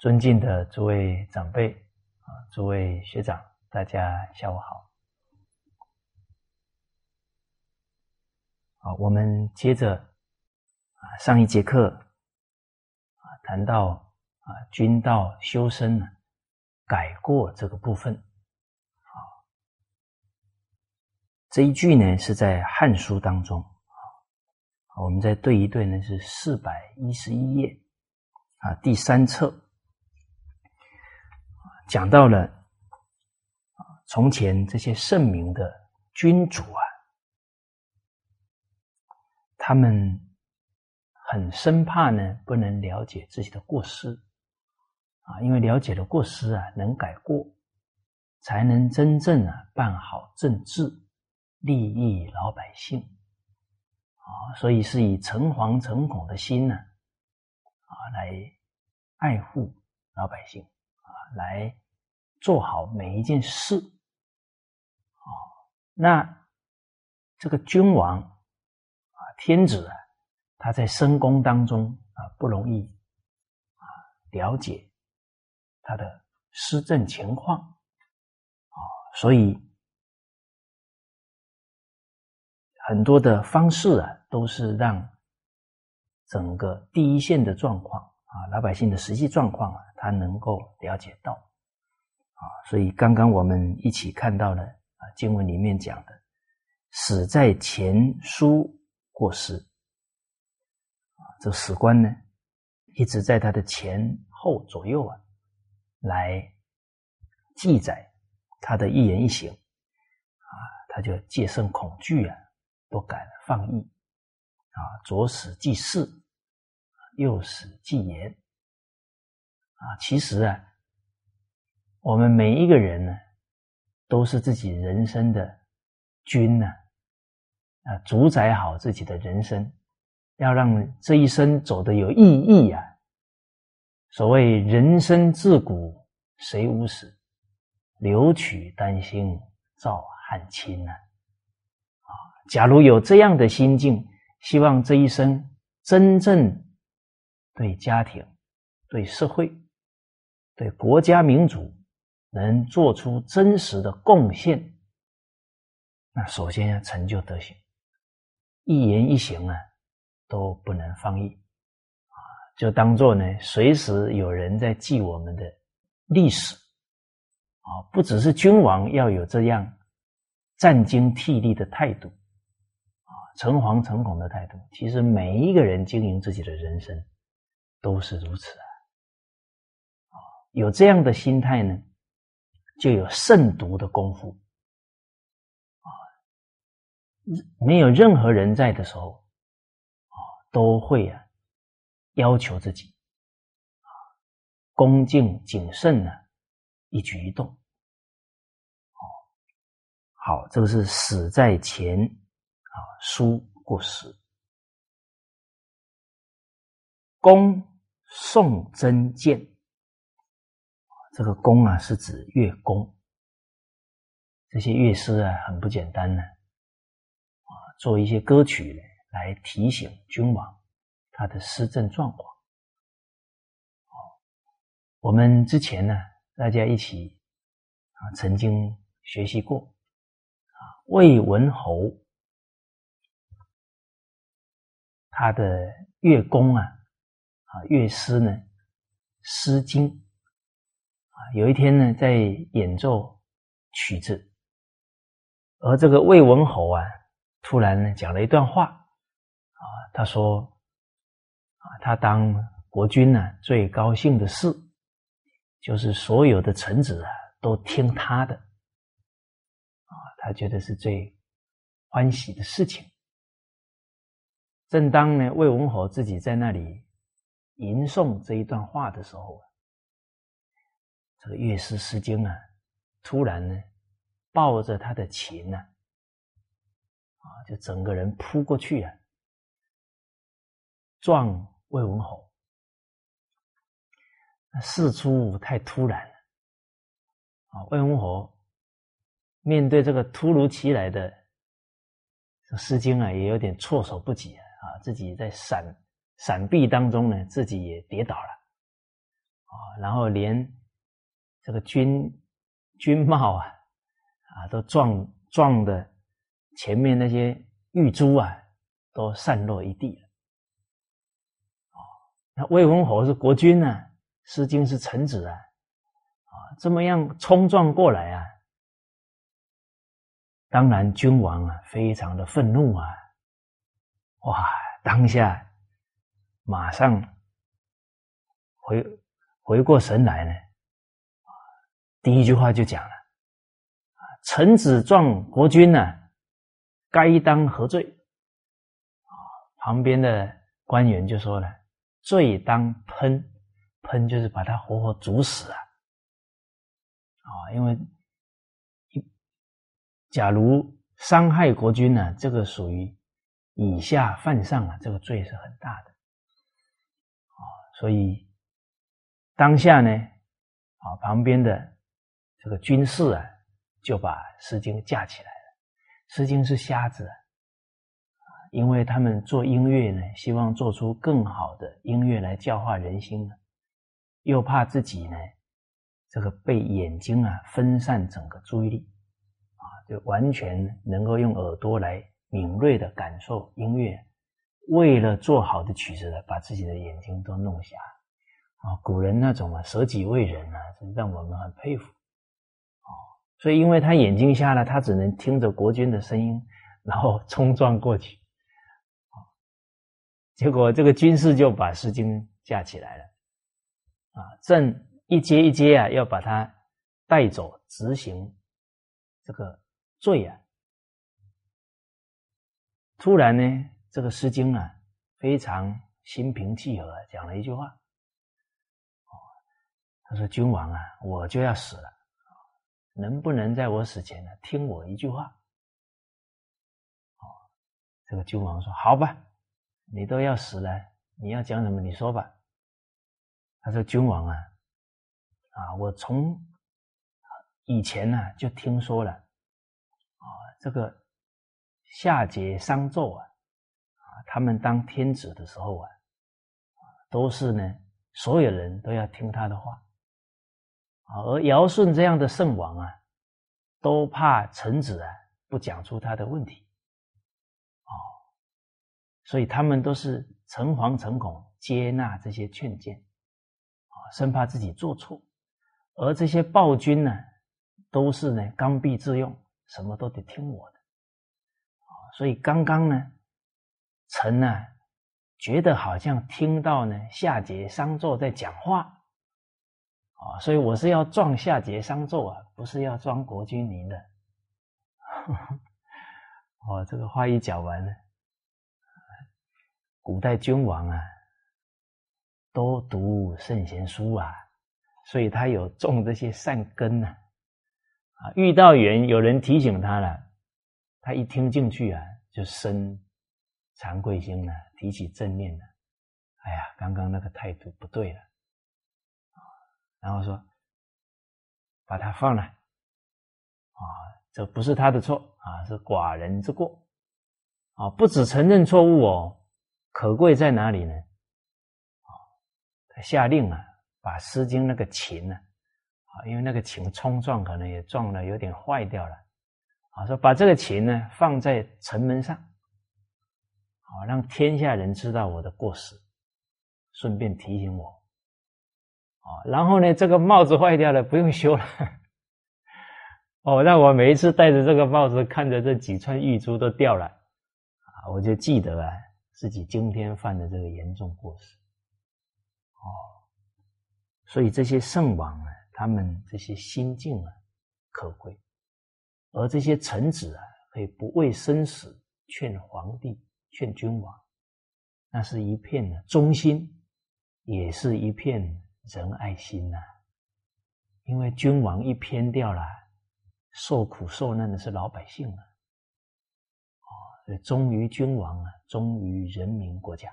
尊敬的诸位长辈啊，诸位学长，大家下午好。好，我们接着啊上一节课啊谈到啊君道修身呢改过这个部分啊，这一句呢是在《汉书》当中啊，我们再对一对呢是四百一十一页啊第三册。讲到了，从前这些圣明的君主啊，他们很生怕呢，不能了解自己的过失啊，因为了解了过失啊，能改过，才能真正啊办好政治，利益老百姓啊，所以是以诚惶诚恐的心呢啊，来爱护老百姓，来。做好每一件事，啊，那这个君王啊，天子啊，他在深宫当中啊，不容易啊了解他的施政情况啊，所以很多的方式啊，都是让整个第一线的状况啊，老百姓的实际状况啊，他能够了解到。啊，所以刚刚我们一起看到了啊，经文里面讲的“死在前书过世”，啊，这史官呢一直在他的前后左右啊来记载他的一言一行，啊，他就戒慎恐惧啊，不敢放逸，啊，左史记事，右史记言，啊，其实啊。我们每一个人呢，都是自己人生的君呢，啊，主宰好自己的人生，要让这一生走得有意义啊。所谓“人生自古谁无死，留取丹心照汗青”呢？啊，假如有这样的心境，希望这一生真正对家庭、对社会、对国家民族。能做出真实的贡献，那首先要成就德行，一言一行啊都不能放逸啊，就当做呢随时有人在记我们的历史啊，不只是君王要有这样战兢惕厉的态度啊，诚惶诚恐的态度，其实每一个人经营自己的人生都是如此，啊，有这样的心态呢。就有慎独的功夫啊，没有任何人在的时候啊，都会啊要求自己啊恭敬谨慎呢一举一动哦。好，这个是死在前啊，书过时，公宋真见。这个宫啊，是指乐工。这些乐师啊，很不简单呢，啊，做一些歌曲，来提醒君王他的施政状况。我们之前呢，大家一起啊，曾经学习过啊，魏文侯他的乐工啊，啊，乐师呢，《诗经》。有一天呢，在演奏曲子，而这个魏文侯啊，突然呢讲了一段话啊，他说啊，他当国君呢，最高兴的事，就是所有的臣子啊都听他的啊，他觉得是最欢喜的事情。正当呢魏文侯自己在那里吟诵这一段话的时候。这个乐师诗经啊，突然呢，抱着他的琴呢，啊，就整个人扑过去啊，撞魏文侯。事出太突然了，啊，魏文侯面对这个突如其来的诗经啊，也有点措手不及，啊，自己在闪闪避当中呢，自己也跌倒了。啊，然后连这个军军帽啊，啊，都撞撞的前面那些玉珠啊，都散落一地了。哦，那魏文侯是国君呢，《诗经》是臣子啊，啊，这么样冲撞过来啊，当然君王啊，非常的愤怒啊，哇，当下马上回回过神来呢。第一句话就讲了：“，臣子撞国君呢，该当何罪？”，旁边的官员就说了：“罪当喷，喷就是把他活活煮死啊！啊，因为假如伤害国君呢，这个属于以下犯上啊，这个罪是很大的。啊，所以当下呢，啊，旁边的。”这个军士啊，就把《诗经》架起来了。《诗经》是瞎子啊，因为他们做音乐呢，希望做出更好的音乐来教化人心呢，又怕自己呢，这个被眼睛啊分散整个注意力啊，就完全能够用耳朵来敏锐的感受音乐。为了做好的曲子呢，把自己的眼睛都弄瞎啊。古人那种啊舍己为人啊，让我们很佩服。所以，因为他眼睛瞎了，他只能听着国君的声音，然后冲撞过去。结果这个军士就把《诗经》架起来了，啊，正一阶一阶啊，要把他带走执行这个罪啊。突然呢，这个《诗经》啊，非常心平气和，讲了一句话：“，他说君王啊，我就要死了。”能不能在我死前呢听我一句话？哦，这个君王说：“好吧，你都要死了，你要讲什么？你说吧。”他说：“君王啊，啊，我从以前呢就听说了，啊，这个夏桀、商纣啊，啊，他们当天子的时候啊，都是呢，所有人都要听他的话。”而尧舜这样的圣王啊，都怕臣子啊不讲出他的问题，哦，所以他们都是诚惶诚恐接纳这些劝谏，啊，生怕自己做错。而这些暴君呢，都是呢刚愎自用，什么都得听我的，啊，所以刚刚呢，臣呢觉得好像听到呢夏桀、商纣在讲话。啊，所以我是要壮夏桀、商纣啊，不是要装国君您的。哦，这个话一讲完了，古代君王啊，都读圣贤书啊，所以他有种这些善根呢。啊，遇到人有人提醒他了，他一听进去啊，就生惭愧心了，提起正念了。哎呀，刚刚那个态度不对了。然后说，把他放了，啊，这不是他的错啊，是寡人之过，啊，不只承认错误哦，可贵在哪里呢？啊，他下令啊，把《诗经》那个琴呢，啊，因为那个琴冲撞可能也撞了，有点坏掉了，啊，说把这个琴呢放在城门上，好让天下人知道我的过失，顺便提醒我。然后呢，这个帽子坏掉了，不用修了。哦，那我每一次戴着这个帽子，看着这几串玉珠都掉了，啊，我就记得啊，自己今天犯的这个严重过失。哦，所以这些圣王啊，他们这些心境啊，可贵；而这些臣子啊，可以不畏生死劝皇帝、劝君王，那是一片的忠心，也是一片。仁爱心呐，因为君王一偏掉了，受苦受难的是老百姓啊！哦，忠于君王啊，忠于人民国家，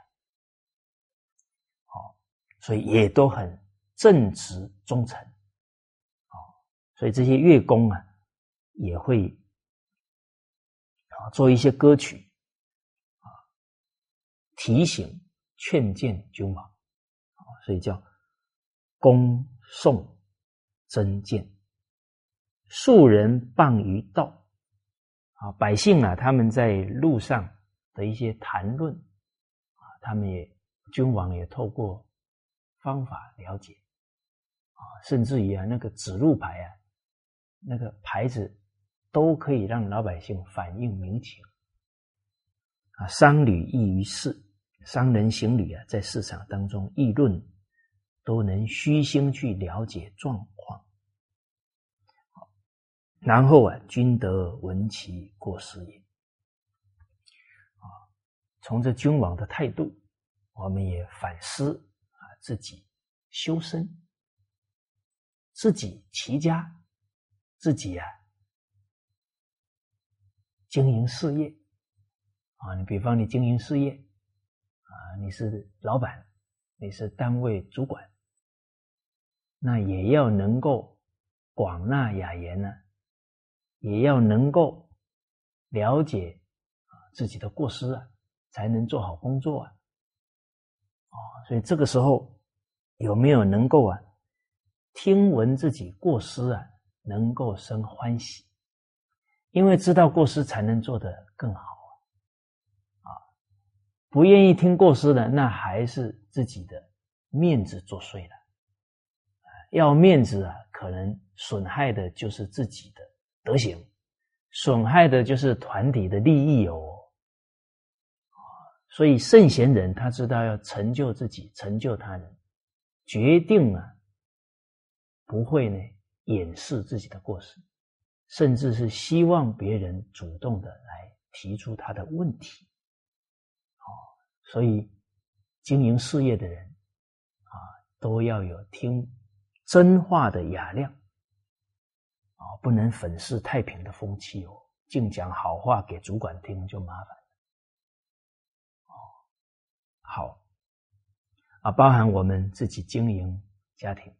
好，所以也都很正直忠诚，哦，所以这些乐工啊，也会啊做一些歌曲啊，提醒劝谏君王，啊，所以叫。恭送真见，庶人谤于道。啊，百姓啊，他们在路上的一些谈论啊，他们也君王也透过方法了解啊，甚至于啊，那个指路牌啊，那个牌子都可以让老百姓反映民情啊。商旅异于市，商人行旅啊，在市场当中议论，都能虚心去了解状况。然后啊，君得闻其过失也。啊，从这君王的态度，我们也反思啊，自己修身，自己齐家，自己啊经营事业。啊，你比方你经营事业，啊，你是老板，你是单位主管，那也要能够广纳雅言呢。也要能够了解啊自己的过失啊，才能做好工作啊。哦，所以这个时候有没有能够啊听闻自己过失啊，能够生欢喜？因为知道过失才能做得更好啊。啊，不愿意听过失的，那还是自己的面子作祟了。要面子啊，可能损害的就是自己的。德行损害的就是团体的利益哦，所以圣贤人他知道要成就自己，成就他人，决定啊不会呢掩饰自己的过失，甚至是希望别人主动的来提出他的问题。哦，所以经营事业的人啊，都要有听真话的雅量。啊，不能粉饰太平的风气哦，净讲好话给主管听就麻烦了。哦，好，啊，包含我们自己经营家庭，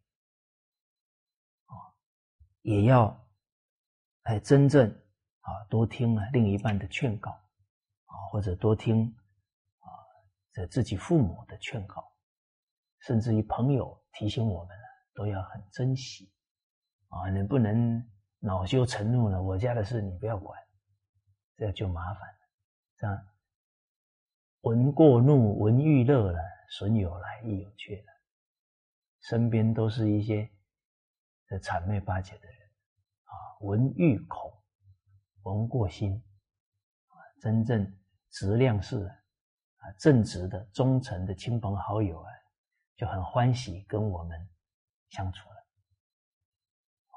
啊，也要哎真正啊多听啊另一半的劝告，啊或者多听啊这自己父母的劝告，甚至于朋友提醒我们，都要很珍惜。啊，你不能恼羞成怒了，我家的事你不要管，这样就麻烦了。这样，闻过怒，闻欲乐了，损有来，亦有去了。身边都是一些的谄媚巴结的人啊，闻欲恐，闻过心啊，真正质量是啊正直的、忠诚的亲朋好友啊，就很欢喜跟我们相处了。哦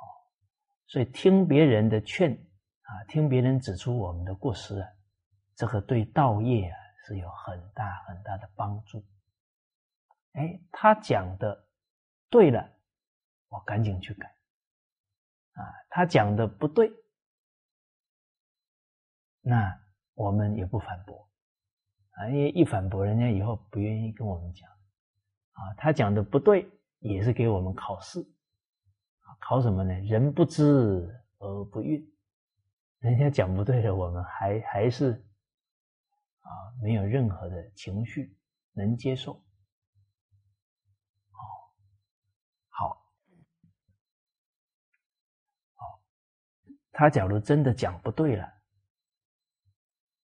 所以听别人的劝啊，听别人指出我们的过失啊，这个对道业啊是有很大很大的帮助。哎，他讲的对了，我赶紧去改。啊，他讲的不对，那我们也不反驳啊，因为一反驳，人家以后不愿意跟我们讲。啊，他讲的不对，也是给我们考试。考什么呢？人不知而不愠，人家讲不对的，我们还还是啊，没有任何的情绪能接受。哦，好，好，他假如真的讲不对了，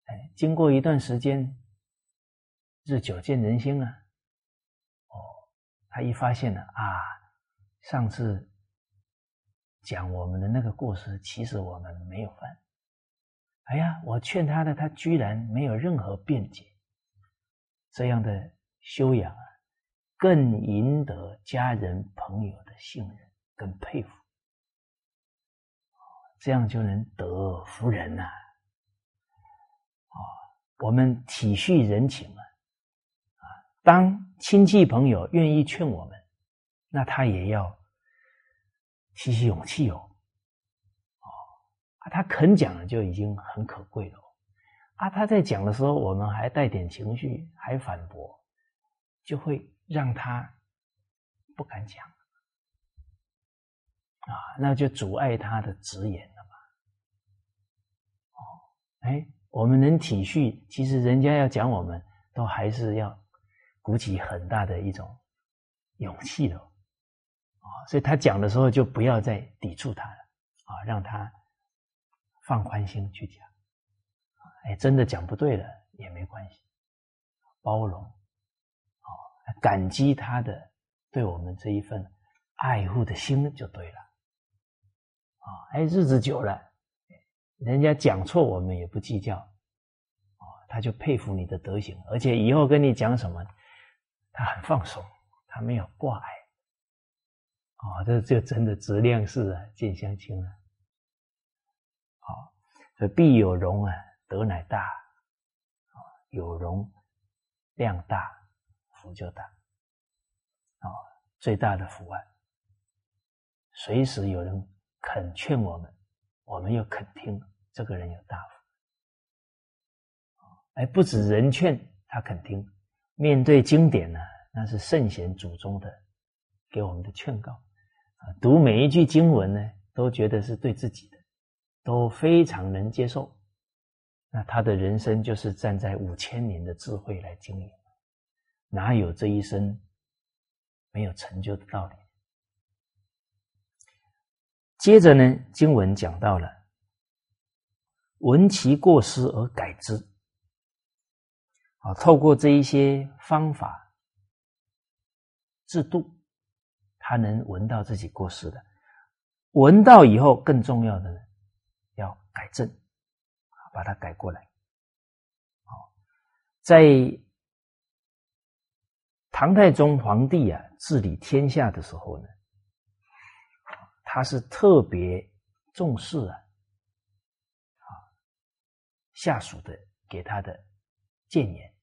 哎，经过一段时间，日久见人心啊，他一发现了啊，上次。讲我们的那个过失，其实我们没有犯。哎呀，我劝他的，他居然没有任何辩解。这样的修养啊，更赢得家人朋友的信任跟佩服。这样就能得福人呐。啊，我们体恤人情，啊，当亲戚朋友愿意劝我们，那他也要。吸吸勇气哦，哦，啊，他肯讲就已经很可贵了，啊，他在讲的时候，我们还带点情绪，还反驳，就会让他不敢讲，啊，那就阻碍他的直言了嘛，哦，哎，我们能体恤，其实人家要讲，我们都还是要鼓起很大的一种勇气的。啊，所以他讲的时候就不要再抵触他了啊，让他放宽心去讲。哎，真的讲不对了也没关系，包容，啊，感激他的对我们这一份爱护的心就对了。啊，哎，日子久了，人家讲错我们也不计较，啊，他就佩服你的德行，而且以后跟你讲什么，他很放松，他没有挂碍。啊，这就真的质量是啊，见相亲啊。好，所以必有容啊，德乃大。啊，有容量大，福就大。啊，最大的福啊，随时有人肯劝我们，我们又肯听，这个人有大福。哎，不止人劝他肯听，面对经典呢，那是圣贤祖宗的给我们的劝告啊。读每一句经文呢，都觉得是对自己的，都非常能接受。那他的人生就是站在五千年的智慧来经营，哪有这一生没有成就的道理？接着呢，经文讲到了闻其过失而改之，啊，透过这一些方法制度。他能闻到自己过失的，闻到以后，更重要的呢，要改正，把它改过来。好，在唐太宗皇帝啊治理天下的时候呢，他是特别重视啊，啊下属的给他的谏言，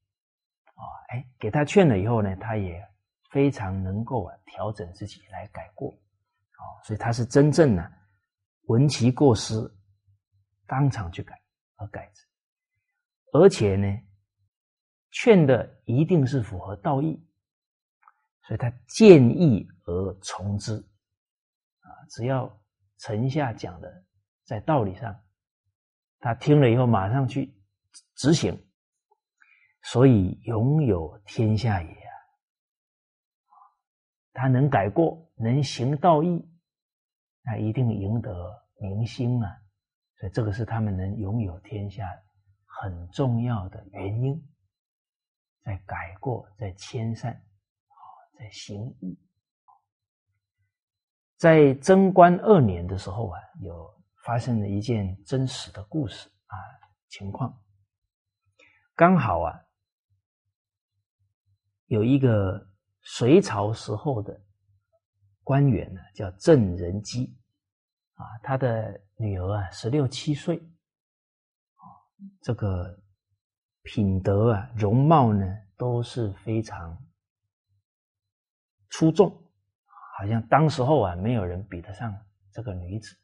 啊，哎，给他劝了以后呢，他也。非常能够啊调整自己来改过，啊，所以他是真正呢闻其过失，当场去改而改之，而且呢劝的一定是符合道义，所以他建议而从之，啊，只要臣下讲的在道理上，他听了以后马上去执行，所以拥有天下也。他能改过，能行道义，那一定赢得民心啊！所以这个是他们能拥有天下很重要的原因，在改过，在迁善，啊，在行义。在贞观二年的时候啊，有发生了一件真实的故事啊情况，刚好啊，有一个。隋朝时候的官员呢，叫郑仁基，啊，他的女儿啊，十六七岁，啊，这个品德啊，容貌呢，都是非常出众，好像当时候啊，没有人比得上这个女子，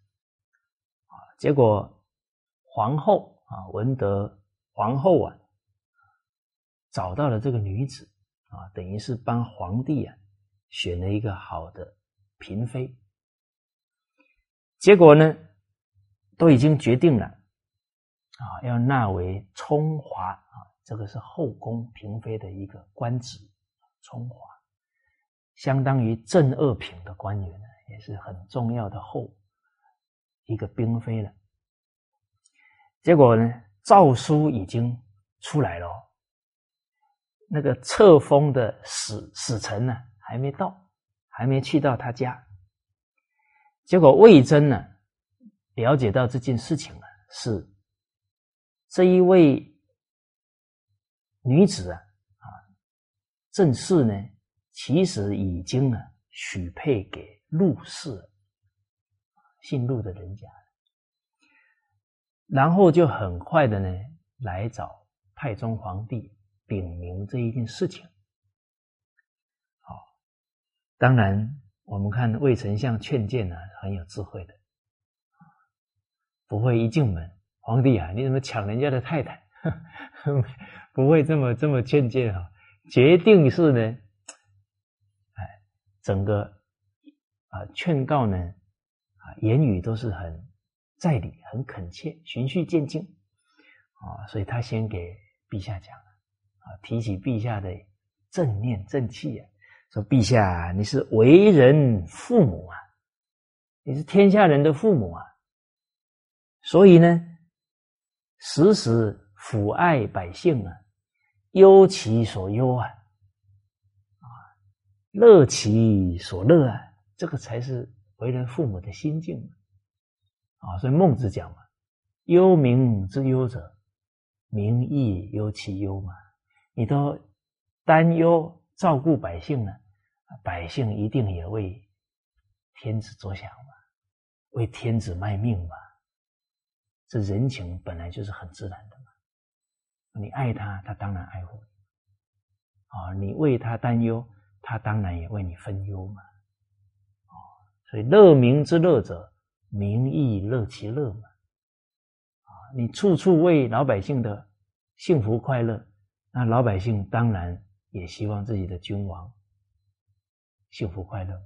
啊，结果皇后啊，文德皇后啊，找到了这个女子。啊，等于是帮皇帝啊选了一个好的嫔妃，结果呢，都已经决定了啊，要纳为充华啊，这个是后宫嫔妃的一个官职，充华，相当于正二品的官员，也是很重要的后一个嫔妃了。结果呢，诏书已经出来了。那个册封的使使臣呢，还没到，还没去到他家。结果魏征呢，了解到这件事情啊，是这一位女子啊，啊，正式呢，其实已经啊许配给陆氏，姓陆的人家，然后就很快的呢来找太宗皇帝。禀明这一件事情，好，当然我们看魏丞相劝谏呢，很有智慧的，不会一进门，皇帝啊，你怎么抢人家的太太？不会这么这么劝谏哈，决定是呢，哎，整个啊劝告呢，啊言语都是很在理、很恳切、循序渐进啊，所以他先给陛下讲。啊，提起陛下的正念正气啊，说：“陛下，你是为人父母啊，你是天下人的父母啊，所以呢，时时抚爱百姓啊，忧其所忧啊，啊，乐其所乐啊，这个才是为人父母的心境啊。所以孟子讲嘛，忧民之忧者，民亦忧其忧嘛。你都担忧。”照顾百姓呢，百姓一定也为天子着想嘛，为天子卖命嘛。这人情本来就是很自然的嘛。你爱他，他当然爱护你。啊，你为他担忧，他当然也为你分忧嘛。啊，所以乐民之乐者，民亦乐其乐嘛。啊，你处处为老百姓的幸福快乐，那老百姓当然。也希望自己的君王幸福快乐，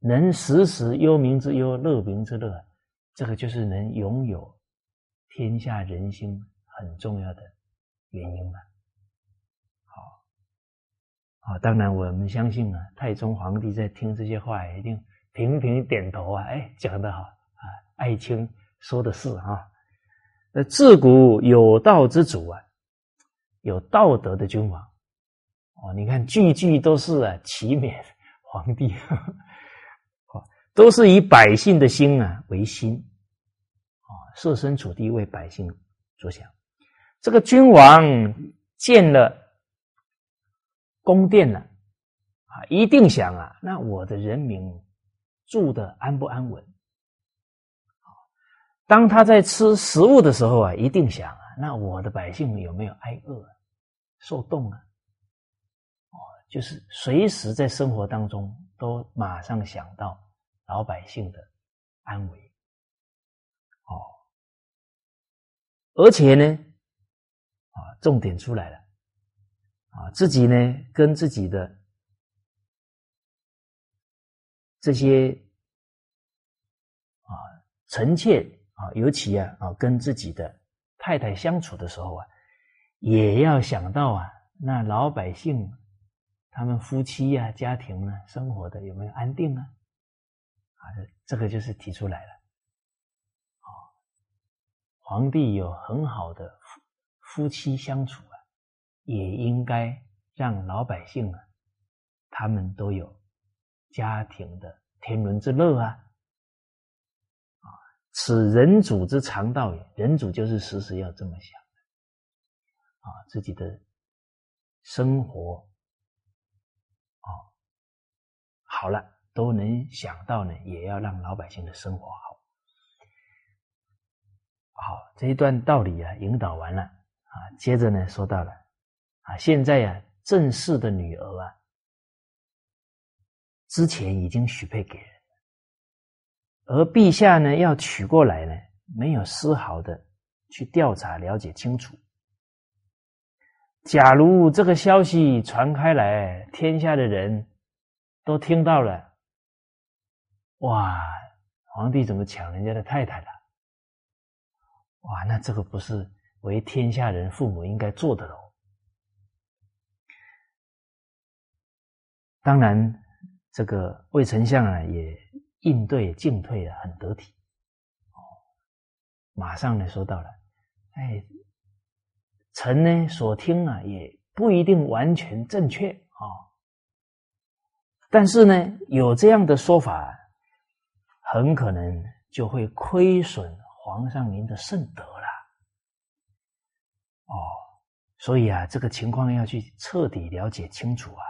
能时时忧民之忧，乐民之乐，这个就是能拥有天下人心很重要的原因了。好，好，当然我们相信啊，太宗皇帝在听这些话，一定频频点头啊，哎，讲得好啊，爱卿说的是啊，那自古有道之主啊。有道德的君王，哦，你看句句都是啊，启勉 皇帝，哦，都是以百姓的心啊为心，啊，设身处地为百姓着想。这个君王建了宫殿了，啊，一定想啊，那我的人民住的安不安稳？当他在吃食物的时候啊，一定想啊。那我的百姓有没有挨饿、受冻啊？哦，就是随时在生活当中都马上想到老百姓的安危。哦，而且呢，啊，重点出来了，啊，自己呢跟自己的这些啊臣妾啊，尤其啊啊跟自己的。太太相处的时候啊，也要想到啊，那老百姓他们夫妻呀、家庭呢，生活的有没有安定啊？啊，这个就是提出来了。啊，皇帝有很好的夫夫妻相处啊，也应该让老百姓啊，他们都有家庭的天伦之乐啊。此人主之常道也，人主就是时时要这么想的，啊，自己的生活，啊，好了都能想到呢，也要让老百姓的生活好。好，这一段道理啊，引导完了啊，接着呢，说到了啊，现在呀，正室的女儿啊，之前已经许配给人。而陛下呢，要娶过来呢，没有丝毫的去调查了解清楚。假如这个消息传开来，天下的人都听到了，哇，皇帝怎么抢人家的太太了？哇，那这个不是为天下人父母应该做的喽？当然，这个魏丞相啊，也。应对进退啊，很得体，哦，马上呢说到了，哎，臣呢所听啊，也不一定完全正确啊，但是呢，有这样的说法，很可能就会亏损皇上您的圣德了，哦，所以啊，这个情况要去彻底了解清楚啊，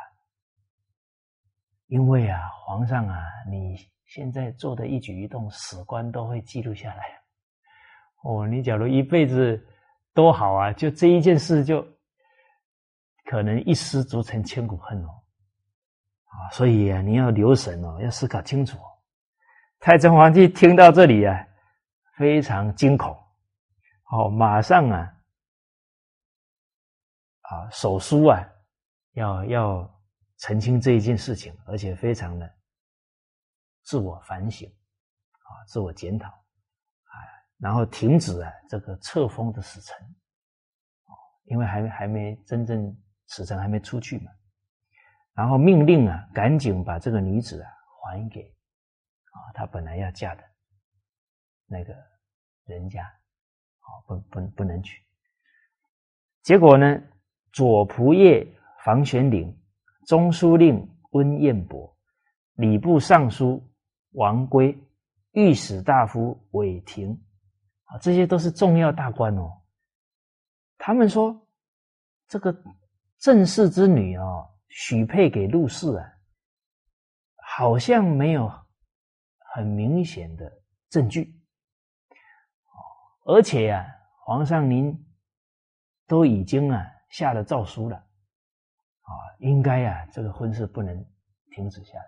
因为啊，皇上啊，你。现在做的一举一动，史官都会记录下来。哦，你假如一辈子多好啊，就这一件事就可能一失足成千古恨哦。啊，所以啊，你要留神哦，要思考清楚。太宗皇帝听到这里啊，非常惊恐，哦，马上啊，啊，手书啊，要要澄清这一件事情，而且非常的。自我反省，啊，自我检讨，啊，然后停止啊这个册封的使臣，哦，因为还还没真正使臣还没出去嘛，然后命令啊，赶紧把这个女子啊还给啊，他本来要嫁的那个人家，啊，不不不能娶。结果呢，左仆射房玄龄、中书令温彦博、礼部尚书王圭、御史大夫韦廷，啊，这些都是重要大官哦。他们说，这个郑氏之女哦，许配给陆氏啊，好像没有很明显的证据，而且呀，皇上您。都已经啊下了诏书了，啊，应该呀这个婚事不能停止下来，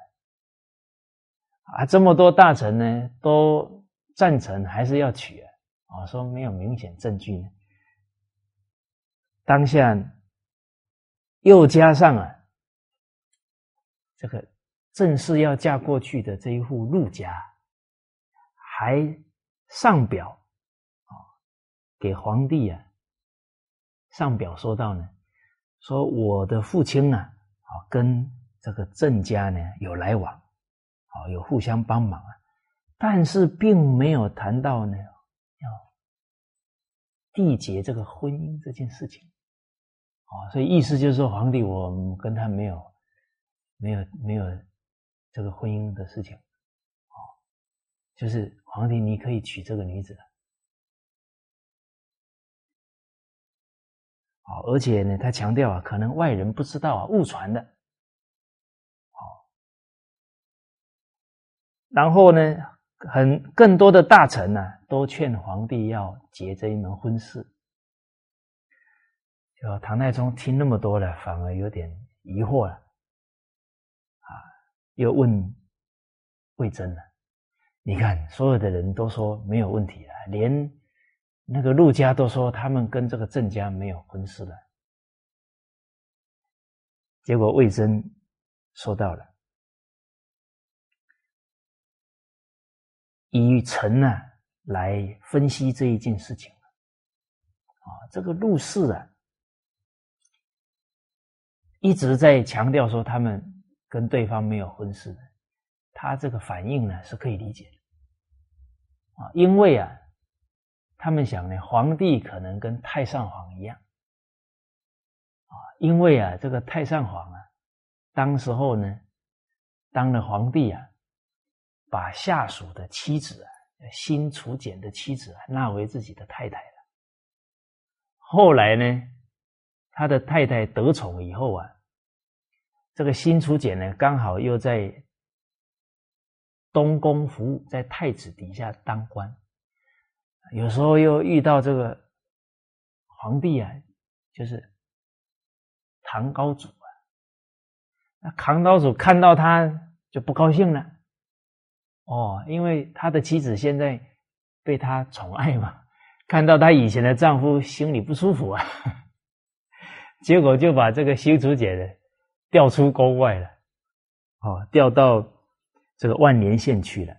啊，这么多大臣呢都赞成还是要娶啊，啊，说没有明显证据呢，当下又加上啊这个正式要嫁过去的这一户陆家，还上表啊给皇帝啊。上表说到呢，说我的父亲呢，啊，跟这个郑家呢有来往，啊，有互相帮忙啊，但是并没有谈到呢要缔结这个婚姻这件事情，啊，所以意思就是说，皇帝我跟他没有没有没有这个婚姻的事情，啊，就是皇帝你可以娶这个女子。啊，而且呢，他强调啊，可能外人不知道啊，误传的。然后呢，很更多的大臣呢，都劝皇帝要结这一门婚事。就唐太宗听那么多了，反而有点疑惑了。啊，又问魏征了，你看，所有的人都说没有问题了，连。那个陆家都说他们跟这个郑家没有婚事了，结果魏征说到了，以臣呢来分析这一件事情啊，这个陆氏啊一直在强调说他们跟对方没有婚事的，他这个反应呢是可以理解的啊，因为啊。他们想呢，皇帝可能跟太上皇一样，啊，因为啊，这个太上皇啊，当时候呢，当了皇帝啊，把下属的妻子啊，新楚简的妻子啊，纳为自己的太太了。后来呢，他的太太得宠以后啊，这个新楚简呢，刚好又在东宫服务，在太子底下当官。有时候又遇到这个皇帝啊，就是唐高祖啊。那唐高祖看到他就不高兴了，哦，因为他的妻子现在被他宠爱嘛，看到他以前的丈夫心里不舒服啊，结果就把这个新竹姐的调出宫外了，哦，调到这个万年县去了。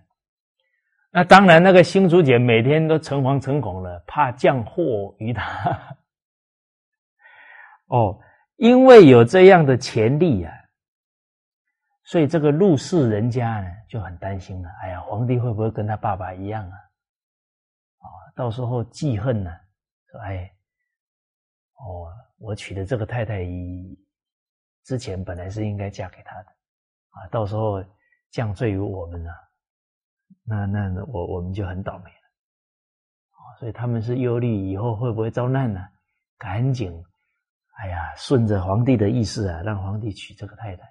那当然，那个新竹姐每天都诚惶诚恐了，怕降祸于他。哦，因为有这样的潜力呀，所以这个陆氏人家呢就很担心了。哎呀，皇帝会不会跟他爸爸一样啊？啊，到时候记恨呢？说哎，哦，我娶的这个太太，之前本来是应该嫁给他的，啊，到时候降罪于我们呢？那那我我们就很倒霉了，啊，所以他们是忧虑以后会不会遭难呢？赶紧，哎呀，顺着皇帝的意思啊，让皇帝娶这个太太。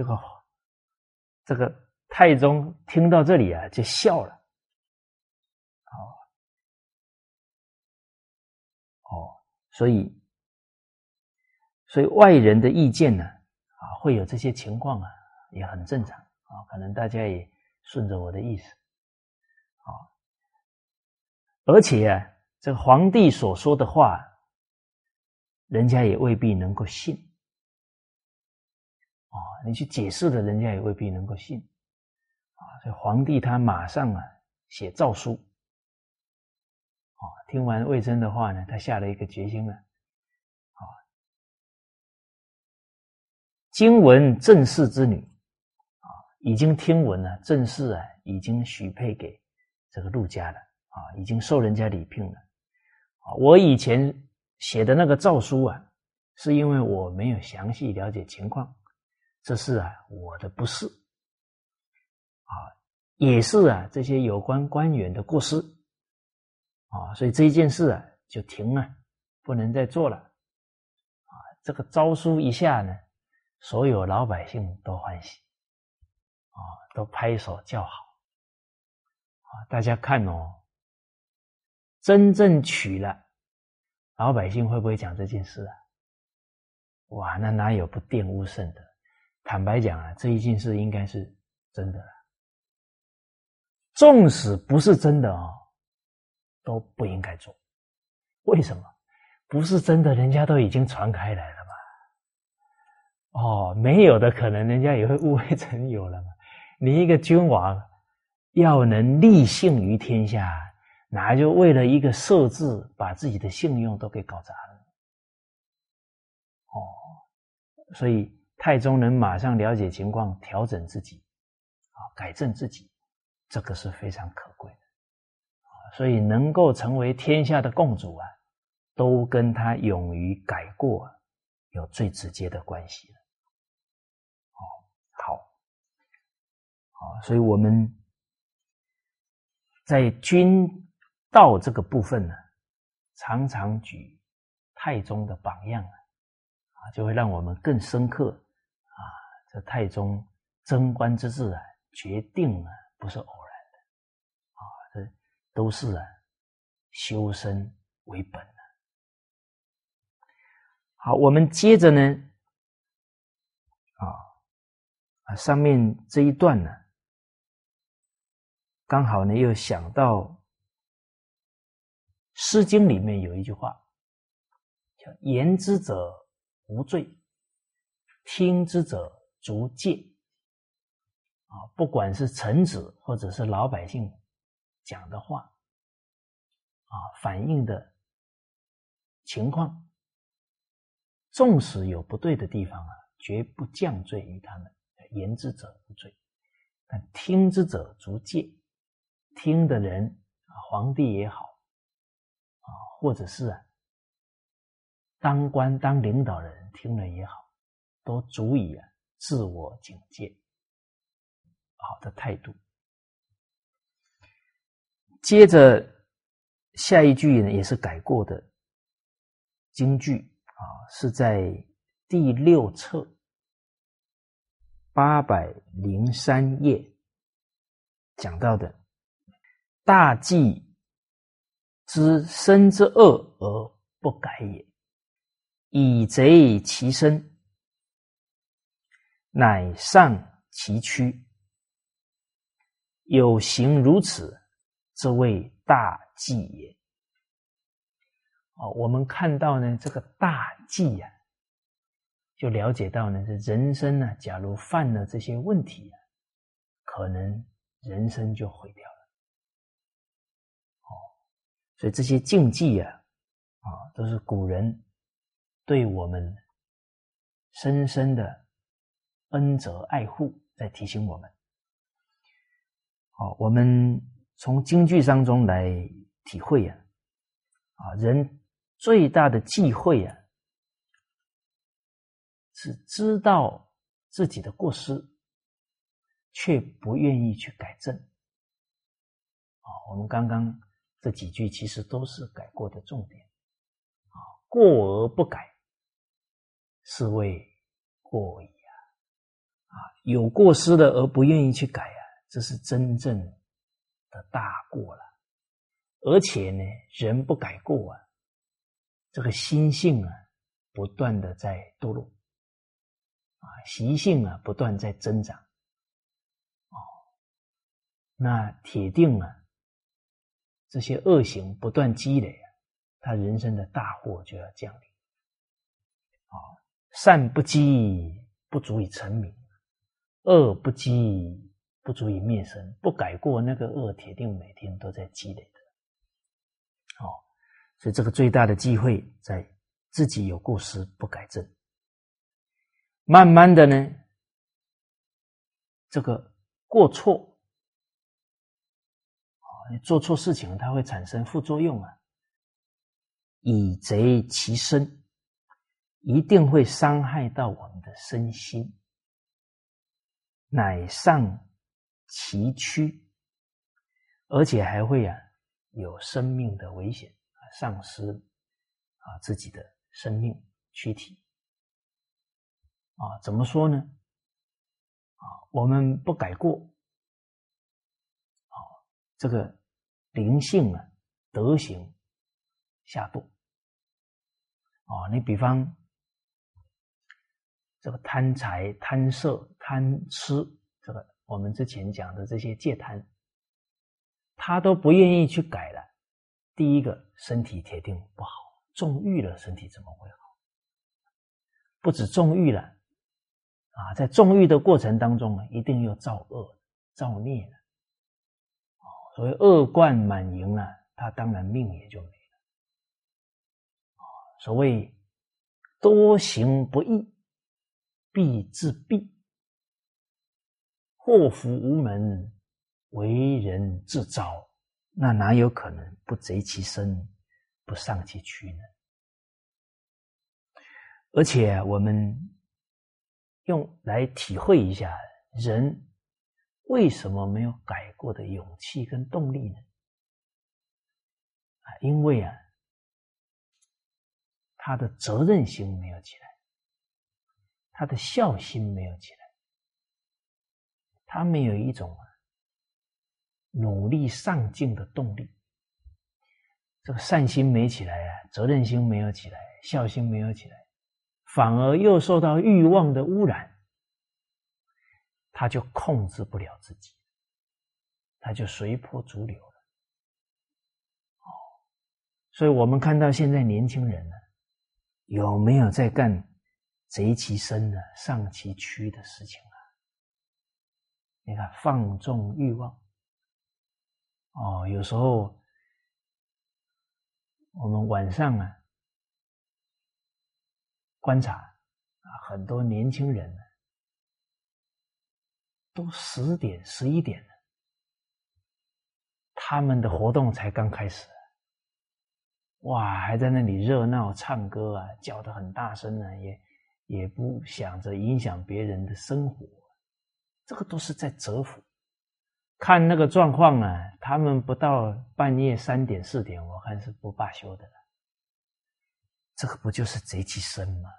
这个这个太宗听到这里啊，就笑了，哦，哦，所以，所以外人的意见呢，啊，会有这些情况啊，也很正常。啊，可能大家也顺着我的意思，啊，而且啊，这个皇帝所说的话，人家也未必能够信，啊，你去解释了，人家也未必能够信，啊，所以皇帝他马上啊写诏书，啊，听完魏征的话呢，他下了一个决心了，啊，今闻郑氏之女，啊，已经听闻了郑氏啊，已经许配给这个陆家了，啊，已经受人家礼聘了。啊，我以前写的那个诏书啊，是因为我没有详细了解情况，这是啊我的不是，啊，也是啊这些有关官员的过失，啊，所以这一件事啊就停了，不能再做了，啊，这个诏书一下呢。所有老百姓都欢喜，啊，都拍手叫好，啊，大家看哦，真正娶了，老百姓会不会讲这件事啊？哇，那哪有不玷污圣的？坦白讲啊，这一件事应该是真的了。纵使不是真的哦，都不应该做。为什么？不是真的，人家都已经传开来了嘛。哦，没有的可能，人家也会误会成有了嘛。你一个君王要能立信于天下，哪就为了一个设置，把自己的信用都给搞砸了？哦，所以太宗能马上了解情况，调整自己，啊，改正自己，这个是非常可贵的。啊，所以能够成为天下的共主啊，都跟他勇于改过有最直接的关系了。啊，所以我们在君道这个部分呢，常常举太宗的榜样啊，就会让我们更深刻，这太宗贞观之治啊，决定啊不是偶然的啊，这都是啊修身为本的。好，我们接着呢，啊啊上面这一段呢。刚好呢，又想到《诗经》里面有一句话，叫“言之者无罪，听之者足戒”。啊，不管是臣子或者是老百姓讲的话，啊，反映的情况，纵使有不对的地方啊，绝不降罪于他们。言之者无罪，但听之者足戒。听的人啊，皇帝也好啊，或者是啊，当官当领导人听了也好，都足以啊自我警戒，好的态度。接着下一句呢，也是改过的京剧啊，是在第六册八百零三页讲到的。大计之身之恶而不改也，以贼其身，乃上其躯。有行如此，则谓大忌也。哦，我们看到呢，这个大忌呀，就了解到呢，这人生呢，假如犯了这些问题啊，可能人生就毁掉了。哦。所以这些禁忌啊，啊，都是古人对我们深深的恩泽爱护，在提醒我们。好，我们从京剧当中来体会啊，啊，人最大的忌讳啊，是知道自己的过失，却不愿意去改正。啊，我们刚刚。这几句其实都是改过的重点，啊，过而不改，是谓过矣！有过失的而不愿意去改啊，这是真正的大过了。而且呢，人不改过啊，这个心性啊，不断的在堕落，啊，习性啊，不断在增长，哦，那铁定啊。这些恶行不断积累啊，他人生的大祸就要降临。啊，善不积不足以成名，恶不积不足以灭身。不改过那个恶，铁定每天都在积累的。哦，所以这个最大的机会在自己有过失不改正。慢慢的呢，这个过错啊，你做错事情，它会产生副作用啊。以贼其身，一定会伤害到我们的身心，乃上其躯，而且还会啊有生命的危险啊，丧失啊自己的生命躯体啊，怎么说呢？啊，我们不改过，啊，这个灵性啊，德行。下堕啊，你比方这个贪财、贪色、贪吃，这个我们之前讲的这些戒贪，他都不愿意去改了。第一个，身体铁定不好，纵欲了，身体怎么会好？不止纵欲了啊，在纵欲的过程当中呢，一定又造恶、造孽了。所谓恶贯满盈了，他当然命也就没了。所谓多行不义必自毙，祸福无门，为人自招。那哪有可能不贼其身，不丧其躯呢？而且我们用来体会一下，人为什么没有改过的勇气跟动力呢？啊，因为啊。他的责任心没有起来，他的孝心没有起来，他没有一种努力上进的动力。这个善心没起来啊，责任心没有起来，孝心没有起来，反而又受到欲望的污染，他就控制不了自己，他就随波逐流了。哦，所以我们看到现在年轻人呢。有没有在干贼其身呢、丧其躯的事情啊？你看，放纵欲望哦，有时候我们晚上啊观察啊，很多年轻人呢都十点、十一点了，他们的活动才刚开始。哇，还在那里热闹唱歌啊，叫的很大声呢，也也不想着影响别人的生活，这个都是在折服。看那个状况呢，他们不到半夜三点四点，我看是不罢休的。这个不就是贼其身吗？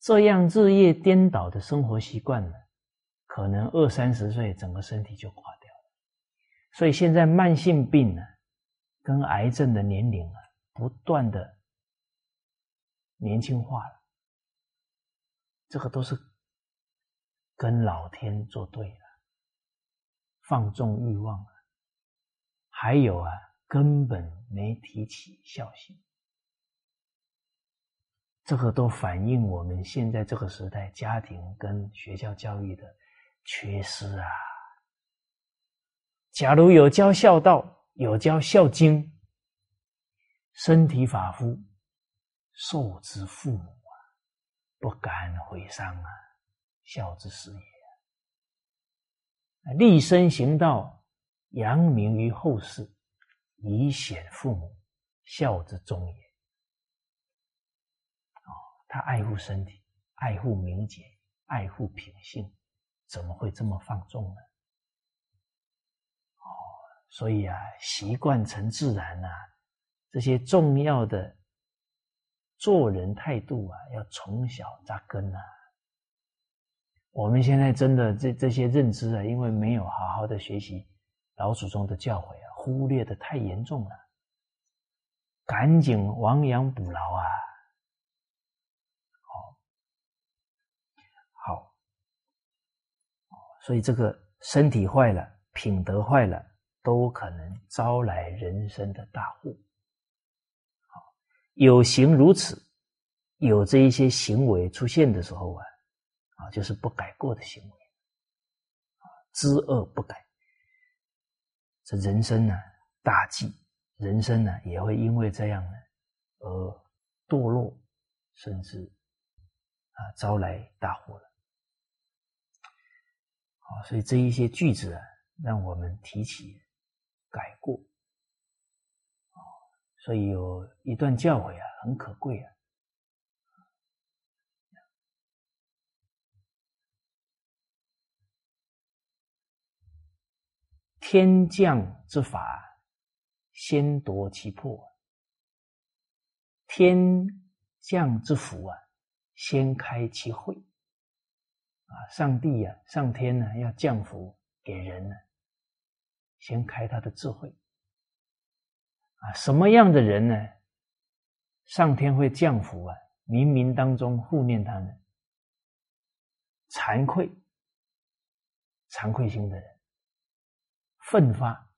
这样日夜颠倒的生活习惯呢，可能二三十岁整个身体就垮掉了。所以现在慢性病呢。跟癌症的年龄啊，不断的年轻化了，这个都是跟老天作对了，放纵欲望啊，还有啊，根本没提起孝心，这个都反映我们现在这个时代家庭跟学校教育的缺失啊。假如有教孝道。有教《孝经》，身体发肤，受之父母，不敢毁伤啊，孝之始也。立身行道，扬名于后世，以显父母，孝之终也。哦，他爱护身体，爱护名节，爱护品性，怎么会这么放纵呢？哦所以啊，习惯成自然呐，这些重要的做人态度啊，要从小扎根呐。我们现在真的这这些认知啊，因为没有好好的学习老祖宗的教诲啊，忽略的太严重了，赶紧亡羊补牢啊！好，好，所以这个身体坏了，品德坏了。都可能招来人生的大祸。有形如此，有这一些行为出现的时候啊，啊，就是不改过的行为，啊，知恶不改，这人生呢大忌，人生呢也会因为这样呢而堕落，甚至啊招来大祸了。好，所以这一些句子啊，让我们提起改过。所以有一段教诲啊，很可贵啊。天降之法，先夺其魄；天降之福啊，先开其慧。啊，上帝呀，上天呢，要降福给人呢，先开他的智慧。啊，什么样的人呢？上天会降福啊！冥冥当中护念他们，惭愧、惭愧心的人，奋发、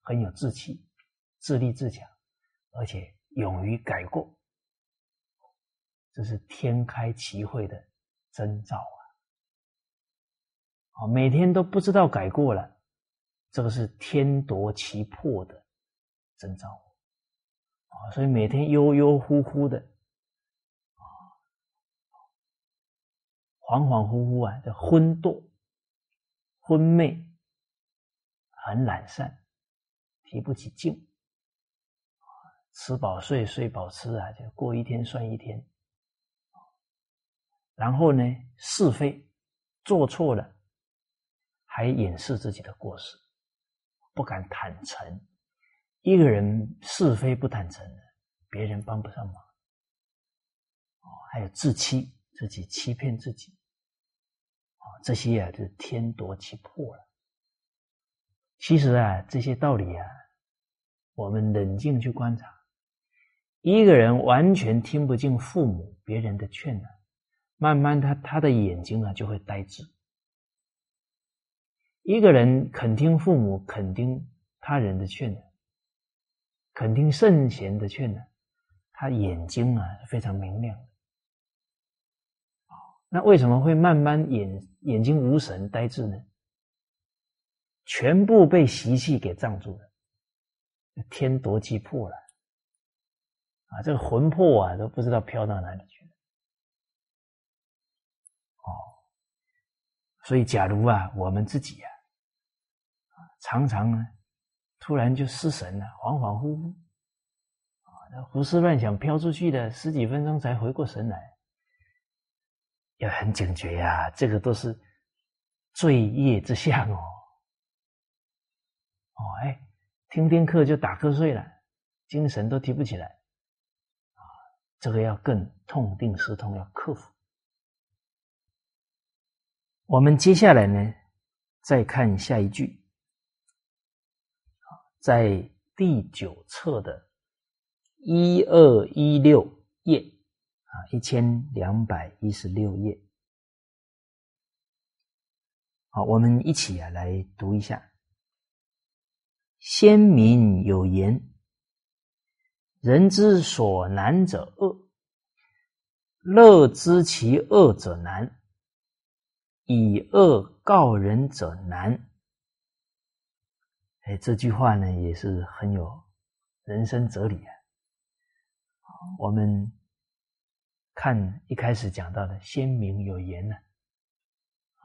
很有志气、自立自强，而且勇于改过，这是天开奇慧的征兆啊！啊，每天都不知道改过了，这个是天夺其魄的。征兆啊，所以每天悠悠忽忽的啊，恍恍惚惚啊，这昏惰、昏昧，很懒散，提不起劲吃饱睡，睡饱吃啊，就过一天算一天然后呢，是非做错了，还掩饰自己的过失，不敢坦诚。一个人是非不坦诚，别人帮不上忙。哦，还有自欺，自己欺骗自己，啊，这些啊，就是天夺其魄了。其实啊，这些道理啊，我们冷静去观察，一个人完全听不进父母、别人的劝呢，慢慢他他的眼睛啊就会呆滞。一个人肯听父母、肯听他人的劝呢。肯定圣贤的劝呢，他眼睛啊是非常明亮的。那为什么会慢慢眼眼睛无神呆滞呢？全部被习气给障住了，天夺气破了啊！这个魂魄啊都不知道飘到哪里去了。哦，所以假如啊我们自己啊常常呢。突然就失神了，恍恍惚惚，啊，那胡思乱想飘出去的，十几分钟才回过神来，要很警觉呀，这个都是罪业之相哦。哦，哎，听听课就打瞌睡了，精神都提不起来，啊，这个要更痛定思痛，要克服。我们接下来呢，再看下一句。在第九册的一二一六页啊，一千两百一十六页。好，我们一起啊来读一下。先民有言：“人之所难者恶，乐知其恶者难，以恶告人者难。”哎，这句话呢也是很有人生哲理啊。我们看一开始讲到的“先民有言”呢，啊，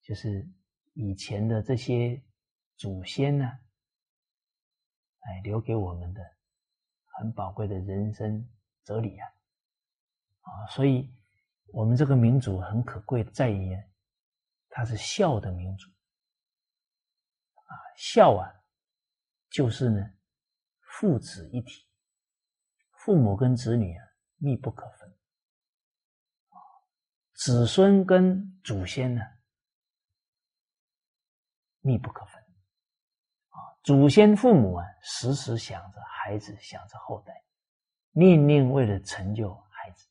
就是以前的这些祖先呢，哎，留给我们的很宝贵的人生哲理啊。啊，所以我们这个民族很可贵在于，它是孝的民族。孝啊，就是呢，父子一体，父母跟子女啊密不可分，子孙跟祖先呢密不可分，啊，祖先父母啊时时想着孩子，想着后代，念念为了成就孩子，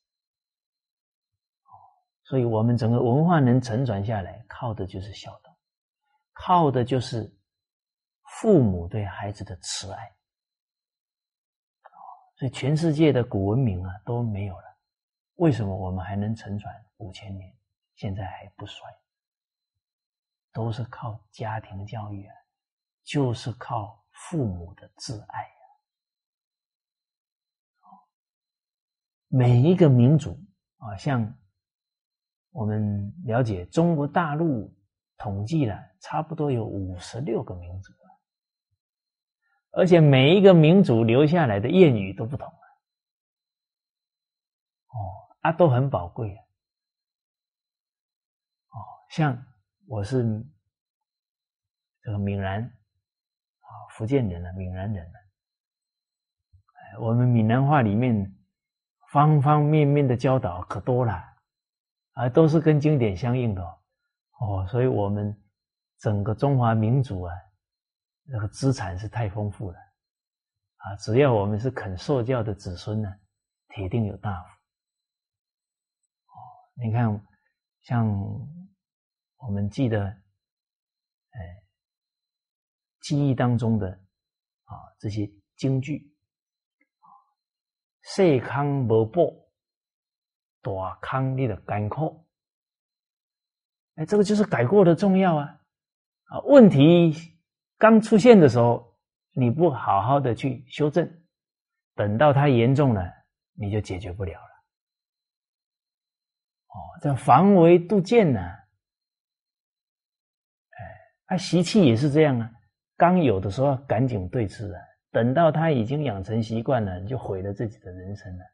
所以我们整个文化能承传下来，靠的就是孝道，靠的就是。父母对孩子的慈爱，所以全世界的古文明啊都没有了。为什么我们还能承传五千年，现在还不衰？都是靠家庭教育啊，就是靠父母的挚爱啊。每一个民族啊，像我们了解中国大陆统计了，差不多有五十六个民族而且每一个民族留下来的谚语都不同啊，哦，啊，都很宝贵啊，哦，像我是这个闽南啊，福建人啊，闽南人啊，我们闽南话里面方方面面的教导可多了。啊，都是跟经典相应的哦，所以我们整个中华民族啊，那个资产是太丰富了啊！只要我们是肯受教的子孙呢，铁定有大福哦。你看，像我们记得，哎，记忆当中的啊这些京剧啊，细康无报。大康力的干扣，哎，这个就是改过的重要啊！啊，问题刚出现的时候，你不好好的去修正，等到它严重了，你就解决不了了。哦，这防微杜渐呢，哎，啊，习气也是这样啊，刚有的时候赶紧对治啊，等到他已经养成习惯了，你就毁了自己的人生了。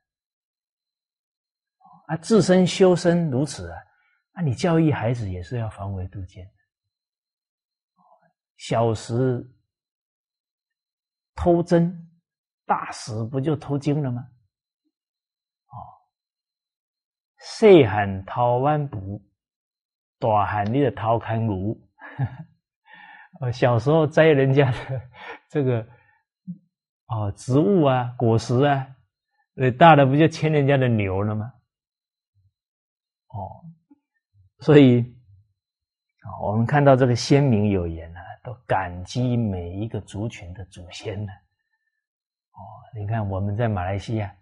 啊，自身修身如此啊，那你教育孩子也是要防微杜渐。小时偷针，大时不就偷精了吗？哦，细汉偷弯布，大汉你的偷看牛。呃，小时候摘人家的这个哦植物啊果实啊，呃，大了不就牵人家的牛了吗？哦，所以啊，我们看到这个先民有言呢，都感激每一个族群的祖先呢。哦，你看我们在马来西亚，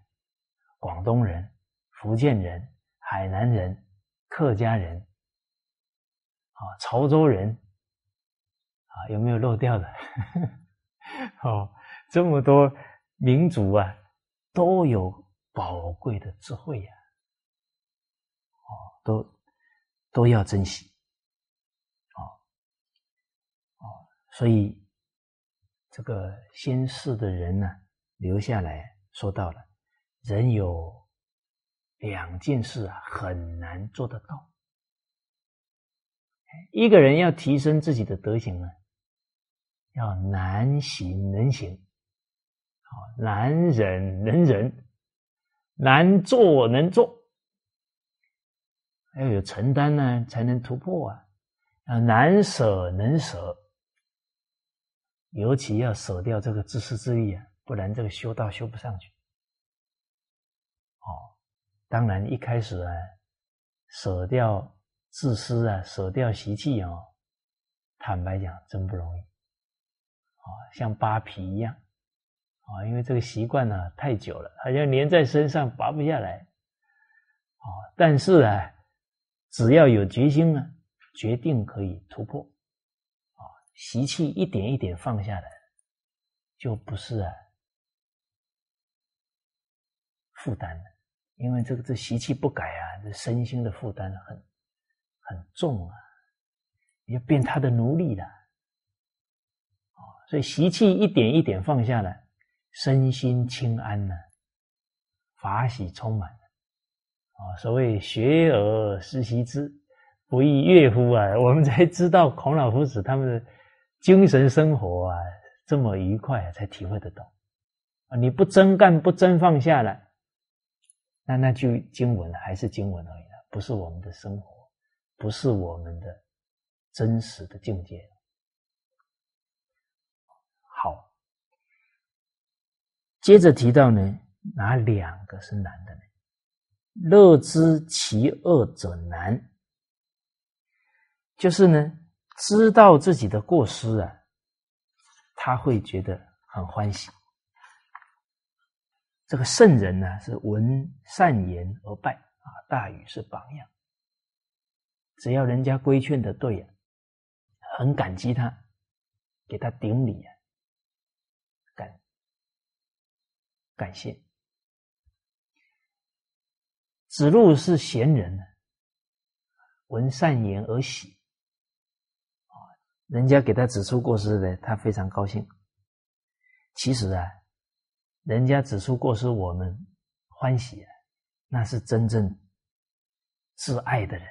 广东人、福建人、海南人、客家人，啊，潮州人，啊，有没有漏掉的？哦，这么多民族啊，都有宝贵的智慧呀。哦都都要珍惜，哦哦，所以这个先世的人呢，留下来说到了，人有两件事啊，很难做得到。一个人要提升自己的德行呢，要难行能行，好难忍能忍，难做能做。要有承担呢，才能突破啊！要难舍能舍，尤其要舍掉这个自私自利啊，不然这个修道修不上去。哦，当然一开始啊，舍掉自私啊，舍掉习气哦，坦白讲真不容易。啊，像扒皮一样啊，因为这个习惯呢太久了，好像粘在身上拔不下来。啊，但是啊。只要有决心呢，决定可以突破，习气一点一点放下来，就不是啊负担了。因为这个这习气不改啊，这身心的负担很很重啊，你就变他的奴隶了，啊，所以习气一点一点放下来，身心清安呢，法喜充满。啊，所谓学而时习之，不亦乐乎啊！我们才知道孔老夫子他们的精神生活啊，这么愉快，才体会得到啊！你不真干，不真放下来，那那就经文还是经文而已了，不是我们的生活，不是我们的真实的境界。好，接着提到呢，哪两个是难的呢？乐知其恶者难，就是呢，知道自己的过失啊，他会觉得很欢喜。这个圣人呢，是闻善言而拜啊，大禹是榜样。只要人家规劝的对啊，很感激他，给他顶礼啊，感感谢。子路是贤人闻善言而喜，人家给他指出过失的，他非常高兴。其实啊，人家指出过失，我们欢喜啊，那是真正挚爱的人，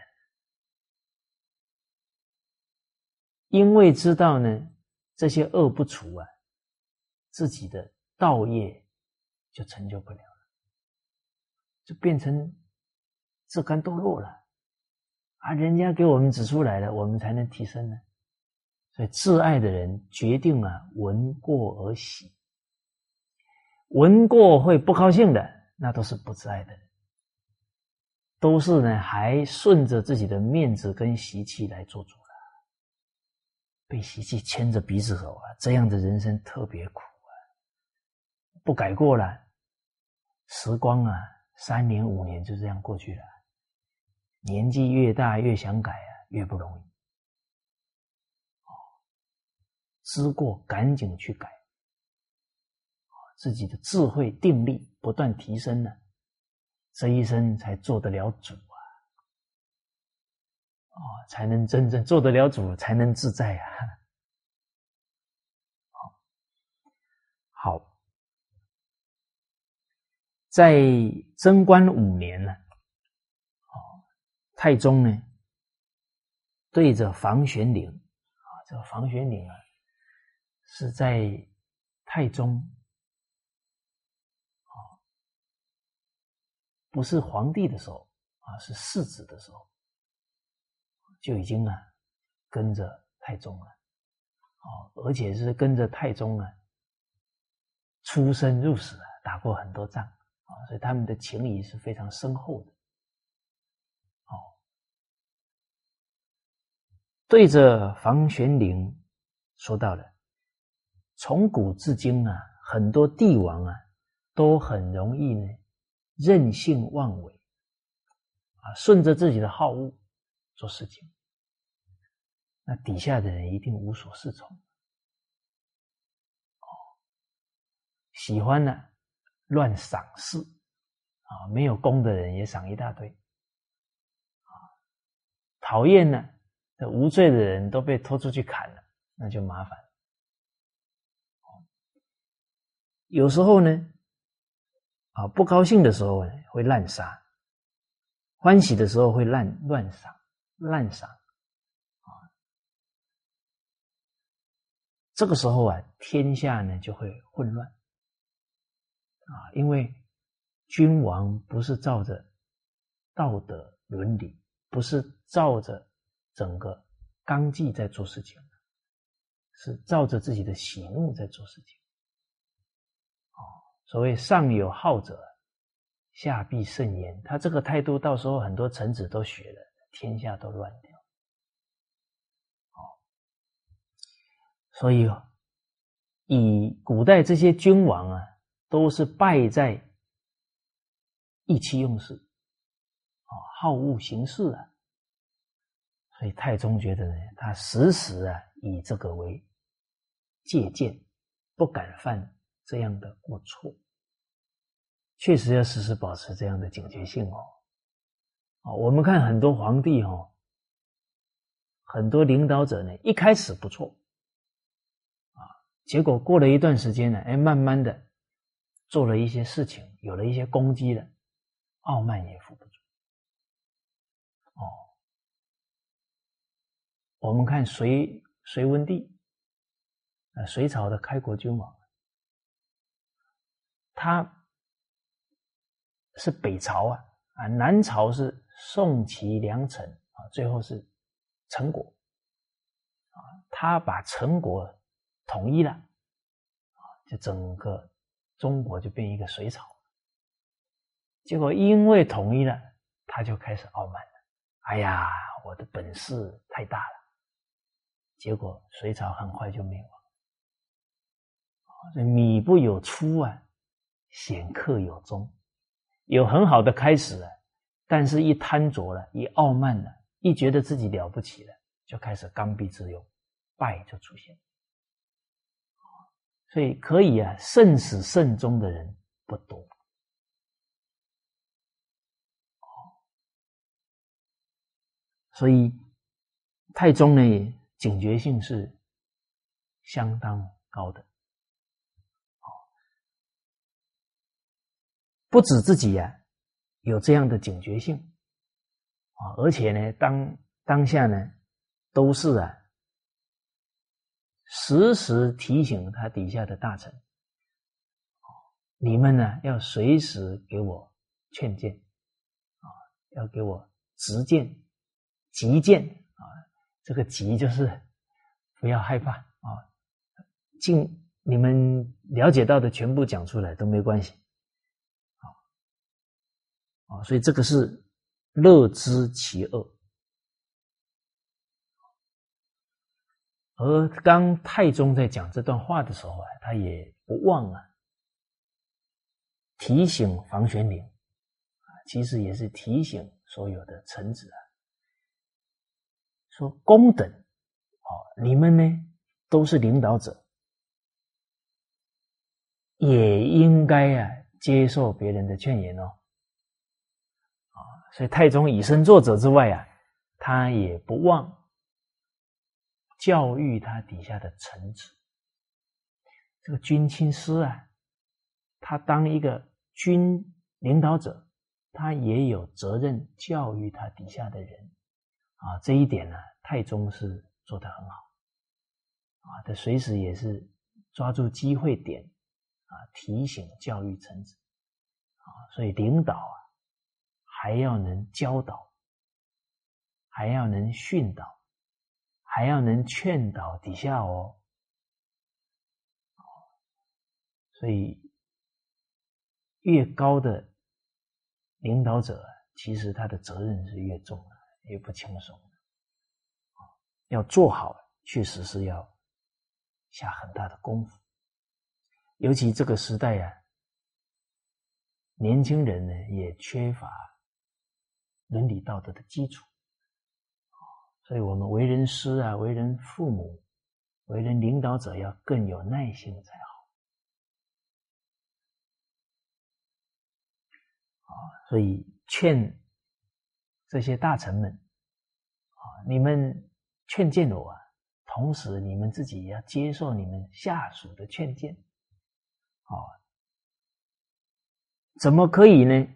因为知道呢，这些恶不除啊，自己的道业就成就不了了，就变成自甘堕落了。啊，人家给我们指出来了，我们才能提升呢。所以，挚爱的人决定了，闻过而喜。闻过会不高兴的，那都是不自爱的人，都是呢还顺着自己的面子跟习气来做主了，被习气牵着鼻子走啊，这样的人生特别苦啊！不改过了，时光啊，三年五年就这样过去了，年纪越大越想改啊，越不容易。哦，知过赶紧去改。自己的智慧定力不断提升了，这一生才做得了主啊！哦，才能真正做得了主，才能自在啊！好，好，在贞观五年呢，哦，太宗呢，对着房玄龄啊，这个房玄龄啊，是在太宗啊。不是皇帝的时候啊，是世子的时候，就已经啊跟着太宗了，哦，而且是跟着太宗啊出生入死啊，打过很多仗啊，所以他们的情谊是非常深厚的。哦，对着房玄龄说到了，从古至今啊，很多帝王啊都很容易呢。任性妄为，啊，顺着自己的好恶做事情，那底下的人一定无所适从。哦，喜欢呢乱赏赐，啊，没有功的人也赏一大堆，啊，讨厌呢，这无罪的人都被拖出去砍了，那就麻烦。有时候呢。啊，不高兴的时候会滥杀，欢喜的时候会滥乱杀，滥杀，啊，这个时候啊，天下呢就会混乱，啊，因为君王不是照着道德伦理，不是照着整个纲纪在做事情，是照着自己的喜怒在做事情。所谓上有好者，下必甚焉。他这个态度，到时候很多臣子都学了，天下都乱掉。哦，所以以古代这些君王啊，都是败在意气用事，啊，好恶行事啊。所以太宗觉得呢，他时时啊以这个为借鉴，不敢犯。这样的过错，确实要时时保持这样的警觉性哦。啊，我们看很多皇帝哦，很多领导者呢，一开始不错，啊，结果过了一段时间呢，哎，慢慢的做了一些事情，有了一些攻击了，傲慢也扶不住。哦，我们看隋隋文帝，呃，隋朝的开国君王。他是北朝啊，啊，南朝是宋齐梁陈啊，最后是陈国啊，他把陈国统一了啊，就整个中国就变一个隋朝。结果因为统一了，他就开始傲慢了。哎呀，我的本事太大了，结果隋朝很快就灭亡。这米不有出啊。显克有终，有很好的开始了，但是一贪着了，一傲慢了，一觉得自己了不起了，就开始刚愎自用，败就出现。所以可以啊，慎始慎终的人不多。所以太宗呢，警觉性是相当高的。不止自己呀有这样的警觉性。啊，而且呢，当当下呢，都是啊，时时提醒他底下的大臣，你们呢要随时给我劝谏。啊，要给我直谏、急谏。啊，这个急就是不要害怕。啊，尽你们了解到的全部讲出来都没关系。啊，所以这个是乐知其恶，而当太宗在讲这段话的时候啊，他也不忘啊提醒房玄龄啊，其实也是提醒所有的臣子啊，说公等啊，你们呢都是领导者，也应该啊接受别人的劝言哦。所以太宗以身作则之外啊，他也不忘教育他底下的臣子。这个军亲师啊，他当一个军领导者，他也有责任教育他底下的人啊。这一点呢，太宗是做得很好啊。他随时也是抓住机会点啊，提醒教育臣子啊。所以领导啊。还要能教导，还要能训导，还要能劝导底下哦。所以越高的领导者，其实他的责任是越重的，越不轻松。要做好，确实是要下很大的功夫。尤其这个时代呀，年轻人呢也缺乏。伦理道德的基础，所以我们为人师啊，为人父母，为人领导者，要更有耐心才好。啊，所以劝这些大臣们啊，你们劝谏我啊，同时你们自己也要接受你们下属的劝谏。啊，怎么可以呢？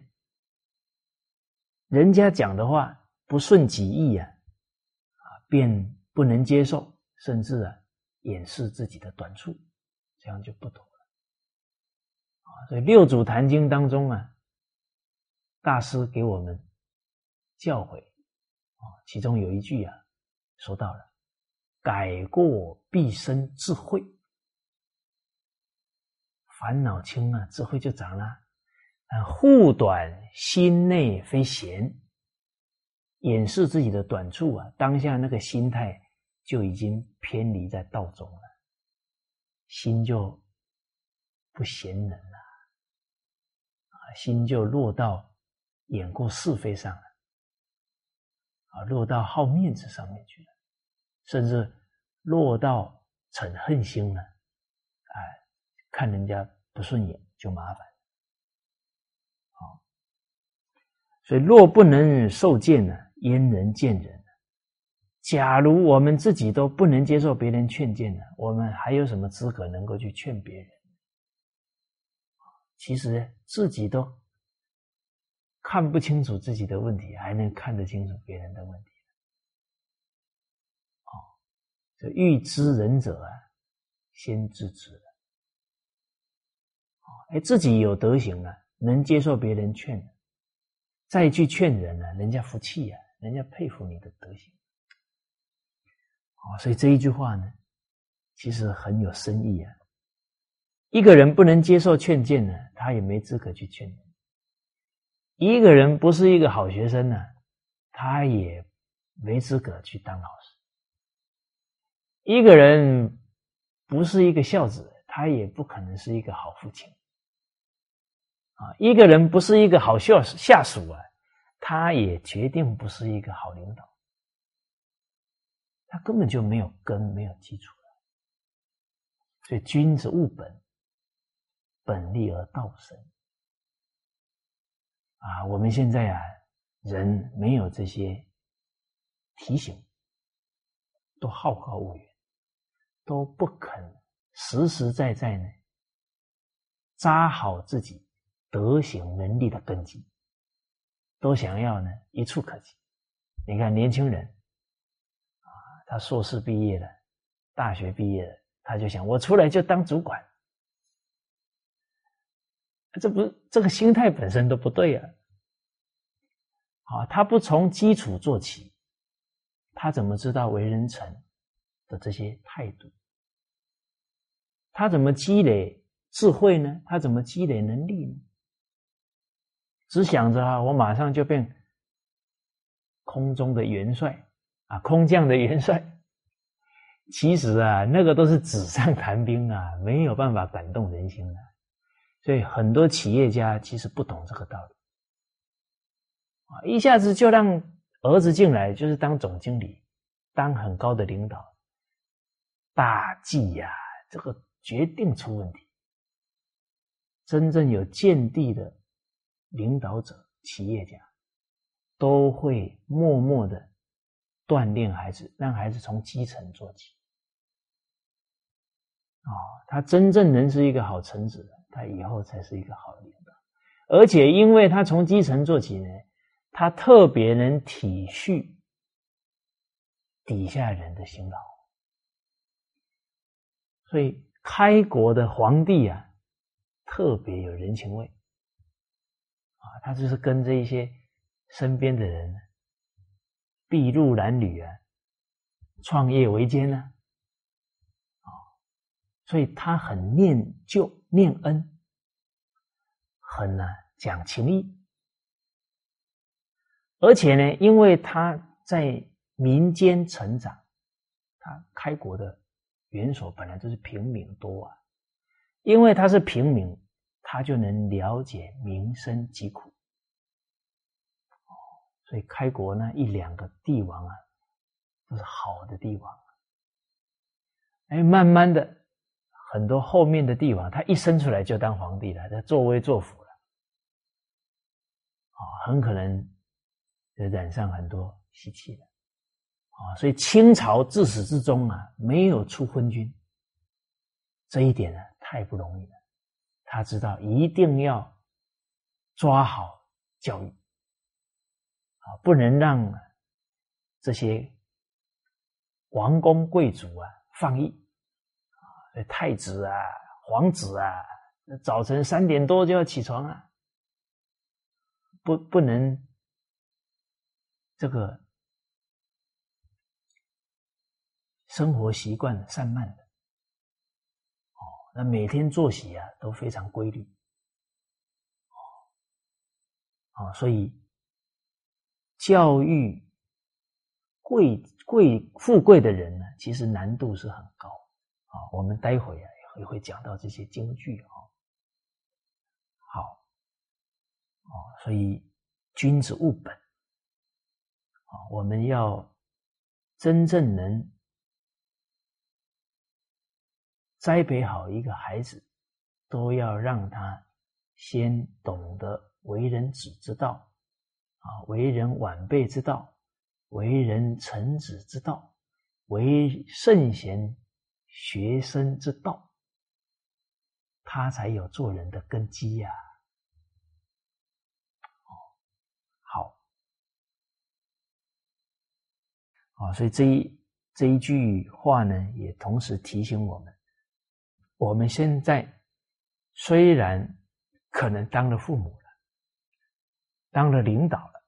人家讲的话不顺己意啊，啊，便不能接受，甚至啊掩饰自己的短处，这样就不妥了。啊，所以《六祖坛经》当中啊，大师给我们教诲啊，其中有一句啊，说到了改过必生智慧，烦恼轻了，智慧就长了。护短心内非闲，掩饰自己的短处啊！当下那个心态就已经偏离在道中了，心就不闲人了啊，心就落到掩过是非上了啊，落到好面子上面去了，甚至落到嗔恨心了，哎，看人家不顺眼就麻烦。所以，若不能受见呢，焉能见人？假如我们自己都不能接受别人劝谏呢，我们还有什么资格能够去劝别人？其实自己都看不清楚自己的问题，还能看得清楚别人的问题？哦，这欲知人者啊，先知之。哎，自己有德行了，能接受别人劝。再去劝人呢，人家服气呀，人家佩服你的德行。哦，所以这一句话呢，其实很有深意啊。一个人不能接受劝谏呢，他也没资格去劝。一个人不是一个好学生呢，他也没资格去当老师。一个人不是一个孝子，他也不可能是一个好父亲。啊，一个人不是一个好下下属啊，他也决定不是一个好领导，他根本就没有根，没有基础所以，君子务本，本立而道生。啊，我们现在啊，人没有这些提醒，都好高骛远，都不肯实实在在呢扎好自己德行能力的根基，都想要呢一触可及。你看年轻人啊，他硕士毕业了，大学毕业了，他就想我出来就当主管，这不这个心态本身都不对啊！啊，他不从基础做起，他怎么知道为人臣的这些态度？他怎么积累智慧呢？他怎么积累能力呢？只想着啊，我马上就变空中的元帅啊，空降的元帅。其实啊，那个都是纸上谈兵啊，没有办法感动人心的。所以很多企业家其实不懂这个道理。一下子就让儿子进来，就是当总经理，当很高的领导，大忌呀！这个决定出问题。真正有见地的领导者、企业家，都会默默的锻炼孩子，让孩子从基层做起。啊，他真正能是一个好臣子，他以后才是一个好领导。而且，因为他从基层做起呢。他特别能体恤底下人的辛劳，所以开国的皇帝啊，特别有人情味啊。他就是跟这一些身边的人，筚路蓝缕啊，创业维艰呢，啊，所以他很念旧念恩，很呢讲情义。而且呢，因为他在民间成长，他开国的元首本来就是平民多啊，因为他是平民，他就能了解民生疾苦，哦，所以开国呢一两个帝王啊，都是好的帝王，哎，慢慢的很多后面的帝王，他一生出来就当皇帝了，他作威作福了，啊，很可能就。染上很多习气了啊，所以清朝自始至终啊没有出昏君，这一点呢太不容易了。他知道一定要抓好教育。啊，不能让这些王公贵族啊放逸。啊，太子啊、皇子啊，早晨三点多就要起床啊，不不能。这个生活习惯散漫，那每天作息啊都非常规律，哦，所以教育贵贵富贵的人呢，其实难度是很高啊。我们待会啊也会讲到这些京剧啊。好，哦，所以君子务本。啊，我们要真正能栽培好一个孩子，都要让他先懂得为人子之道，啊，为人晚辈之道，为人臣子之道，为圣贤学生之道，他才有做人的根基呀。啊，所以这一这一句话呢，也同时提醒我们：我们现在虽然可能当了父母了，当了领导了，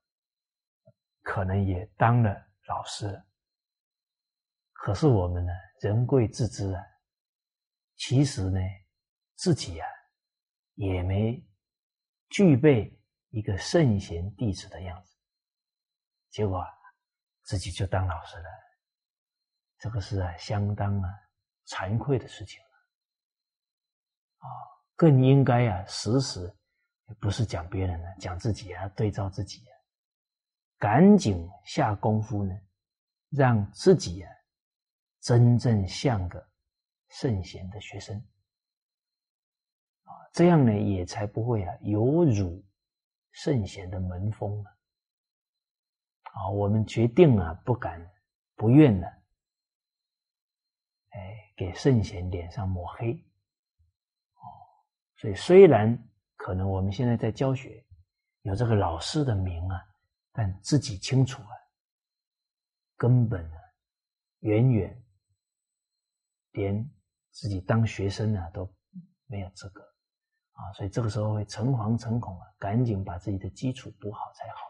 可能也当了老师了，可是我们呢，人贵自知啊，其实呢，自己啊，也没具备一个圣贤弟子的样子，结果。自己就当老师了，这个是啊相当啊惭愧的事情，啊，更应该啊时时不是讲别人了，讲自己啊，对照自己啊，赶紧下功夫呢，让自己啊真正像个圣贤的学生，啊，这样呢也才不会啊有辱圣贤的门风啊。啊，我们决定啊，不敢、不愿呢，哎，给圣贤脸上抹黑。对，虽然可能我们现在在教学，有这个老师的名啊，但自己清楚啊，根本啊，远远连自己当学生啊都没有资格啊，所以这个时候会诚惶诚恐啊，赶紧把自己的基础补好才好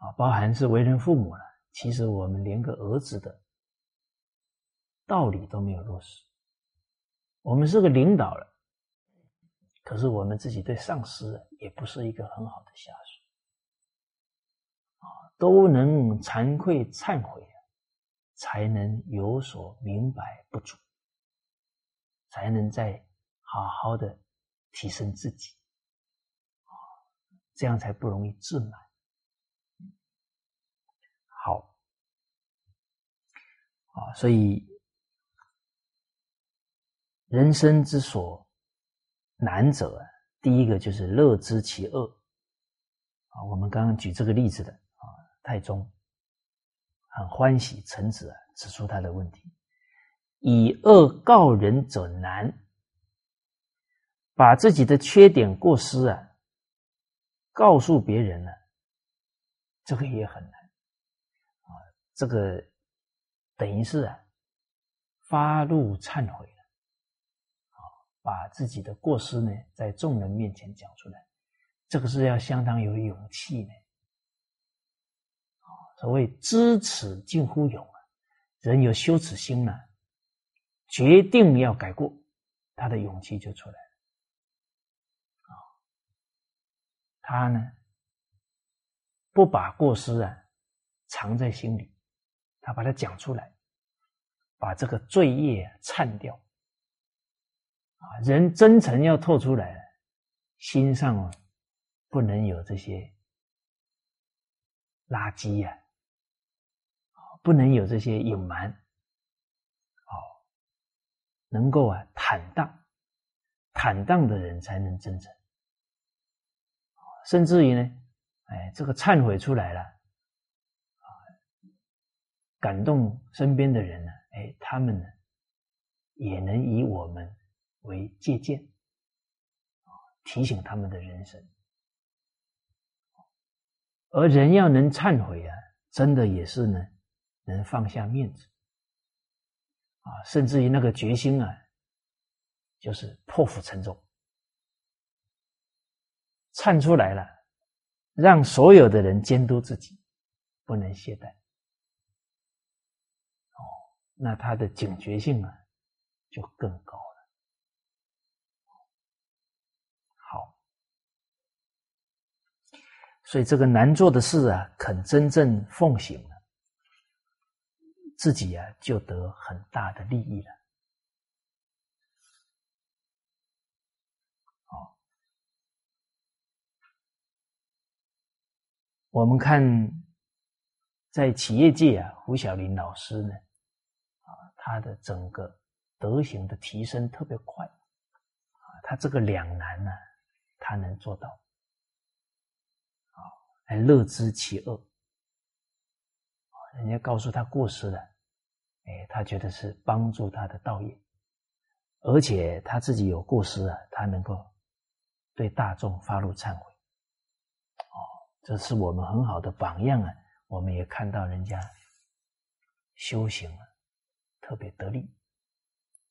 了。啊，包含是为人父母了，其实我们连个儿子的道理都没有落实。我们是个领导了，可是我们自己对上司也不是一个很好的下属。啊，都能惭愧忏悔才能有所明白不足，才能再好好的提升自己。啊，这样才不容易自满。好啊，所以人生之所难者，第一个就是乐知其恶。啊，我们刚刚举这个例子的啊，太宗很欢喜臣子啊，指出他的问题：以恶告人者难，把自己的缺点过失啊，告诉别人呢，这个也很难。啊，这个。等于是啊，发怒忏悔，把自己的过失呢，在众人面前讲出来，这个是要相当有勇气的。所谓知耻近乎勇啊，人有羞耻心呢，决定要改过，他的勇气就出来了。啊，他呢，不把过失啊藏在心里。他把它讲出来，把这个罪业忏掉。啊，人真诚要透出来，心上啊不能有这些垃圾呀，啊，不能有这些隐瞒，哦，能够啊坦荡，坦荡的人才能真诚，甚至于呢，哎，这个忏悔出来了。感动身边的人呢？哎，他们呢也能以我们为借鉴，提醒他们的人生。而人要能忏悔啊，真的也是呢，能放下面子，啊，甚至于那个决心啊，就是破釜沉舟，忏出来了，让所有的人监督自己，不能懈怠。哦那他的警觉性啊，就更高了。好，所以这个难做的事啊，肯真正奉行了，自己啊就得很大的利益了。好，我们看在企业界啊，胡小林老师呢。啊他的整个德行的提升特别快，啊，他这个两难呢，他能做到，还乐知其恶，人家告诉他过失了，哎，他觉得是帮助他的道业，而且他自己有过失啊，他能够对大众发怒忏悔，哦，这是我们很好的榜样啊，我们也看到人家修行啊。特别得力，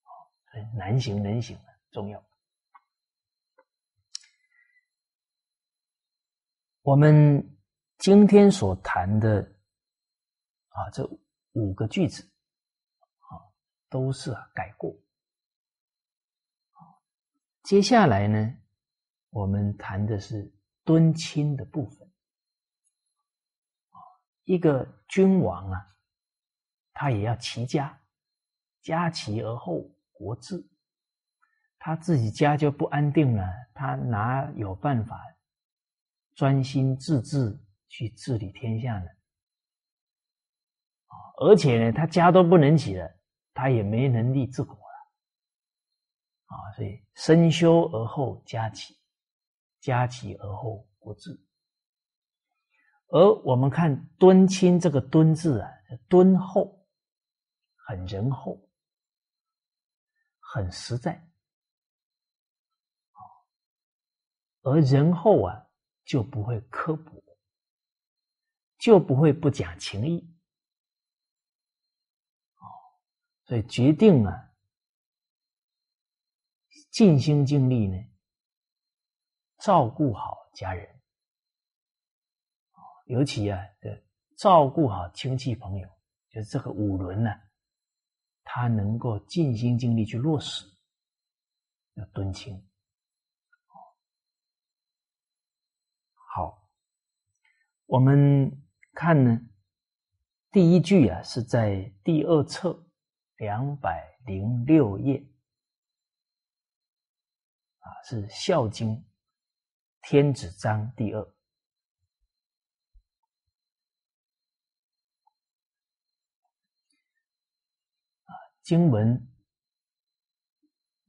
哦，所以难行能行啊重要。我们今天所谈的啊，这五个句子啊，都是改过。接下来呢，我们谈的是敦亲的部分。一个君王啊，他也要齐家。家齐而后国治，他自己家就不安定了，他哪有办法专心致志去治理天下呢？而且呢，他家都不能起了，他也没能力治国了。啊，所以身修而后家齐，家齐而后国治。而我们看“敦亲”这个“敦”字啊，敦厚，很仁厚，很实在。而仁厚啊，就不会刻薄，就不会不讲情义。哦，所以决定啊，尽心尽力呢，照顾好家人。尤其啊，这照顾好亲戚朋友，就是这个五伦呢，他能够尽心尽力去落实，要敦亲。好，我们看呢，第一句啊是在第二册两百零六页，啊是《孝经》天子章第二，啊经文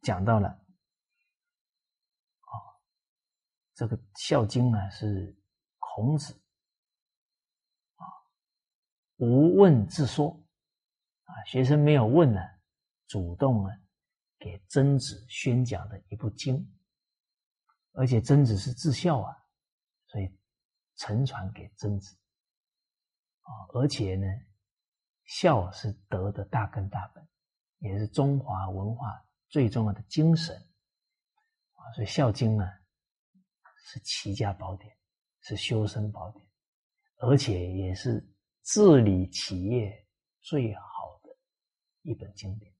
讲到了啊。这个《孝经》呢是孔子无问自说。啊，学生没有问呢，主动呢给曾子宣讲的一部经，而且曾子是至孝啊，所以承传给曾子。啊，而且呢，孝是德的大根大本，也是中华文化最重要的精神。啊，所以《孝经》呢。是齐家宝典，是修身宝典，而且也是治理企业最好的一本经典。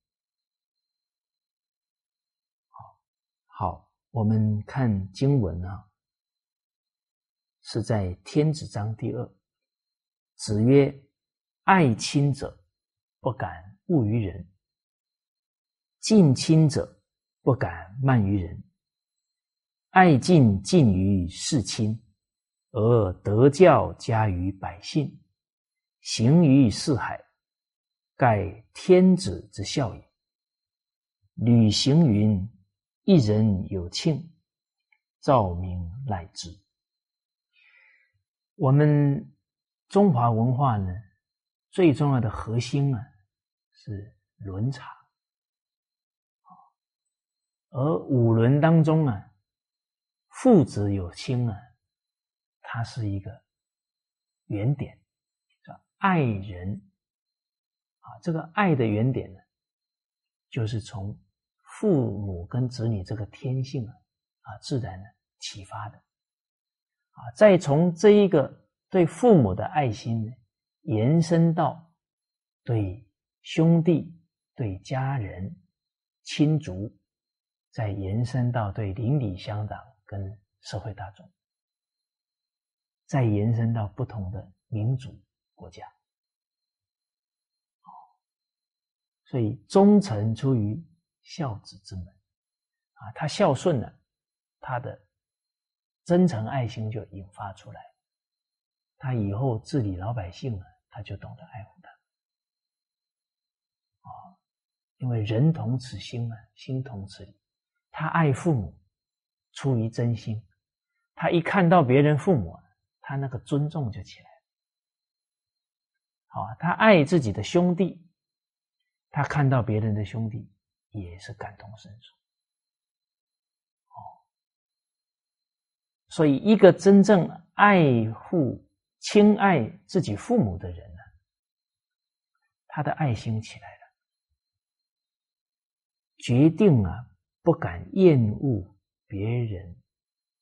好，好，我们看经文啊，是在天子章第二。子曰：“爱亲者，不敢恶于人；近亲者，不敢慢于人。”爱敬近于事亲，而德教加于百姓，行于四海，盖天子之孝也。履行云：“一人有庆，照明乃之。”我们中华文化呢，最重要的核心啊，是伦常。而五伦当中啊。父子有亲啊，它是一个原点，爱人啊。这个爱的原点呢，就是从父母跟子女这个天性啊啊自然的启发的啊。再从这一个对父母的爱心呢，延伸到对兄弟、对家人、亲族，再延伸到对邻里乡长。跟社会大众，再延伸到不同的民族国家，所以忠臣出于孝子之门，啊，他孝顺了，他的真诚爱心就引发出来，他以后治理老百姓了，他就懂得爱护他，啊，因为人同此心啊，心同此理，他爱父母。出于真心，他一看到别人父母，他那个尊重就起来好，他爱自己的兄弟，他看到别人的兄弟也是感同身受。哦，所以一个真正爱护、亲爱自己父母的人呢，他的爱心起来了，决定啊，不敢厌恶。别人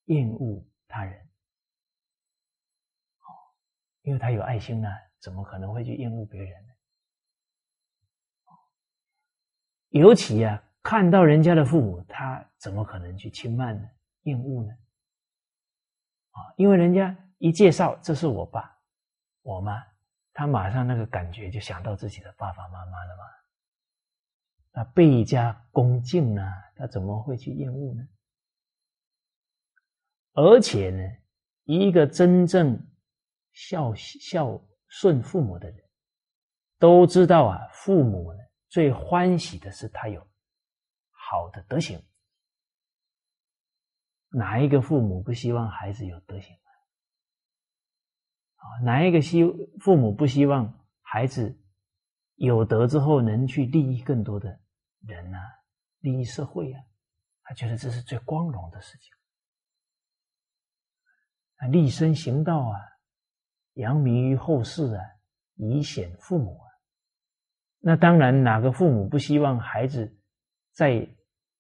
厌恶他人，因为他有爱心呢，怎么可能会去厌恶别人呢？尤其啊，看到人家的父母，他怎么可能去轻慢呢？厌恶呢？啊，因为人家一介绍这是我爸、我妈，他马上那个感觉就想到自己的爸爸妈妈了嘛，那倍加恭敬呢，他怎么会去厌恶呢？而且呢，一个真正孝孝顺父母的人，都知道啊，父母呢最欢喜的是他有好的德行。哪一个父母不希望孩子有德行啊？啊，哪一个希父母不希望孩子有德之后能去利益更多的人呢？利益社会啊？他觉得这是最光荣的事情。啊，立身行道啊，扬名于后世啊，以显父母啊。那当然，哪个父母不希望孩子在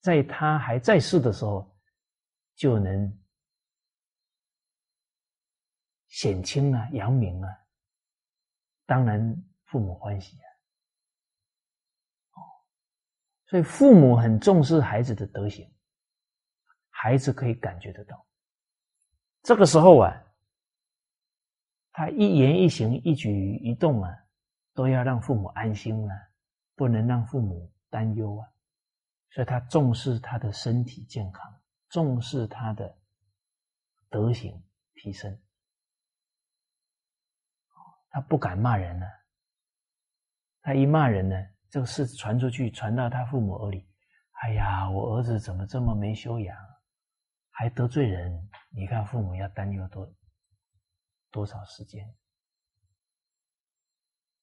在他还在世的时候就能显亲啊、扬名啊？当然，父母欢喜啊。哦，所以父母很重视孩子的德行，孩子可以感觉得到。这个时候啊，他一言一行、一举一动啊，都要让父母安心啊，不能让父母担忧啊，所以他重视他的身体健康，重视他的德行提升。他不敢骂人呢，他一骂人呢，这个事传出去，传到他父母耳里，哎呀，我儿子怎么这么没修养？还得罪人，你看父母要担忧多多少时间？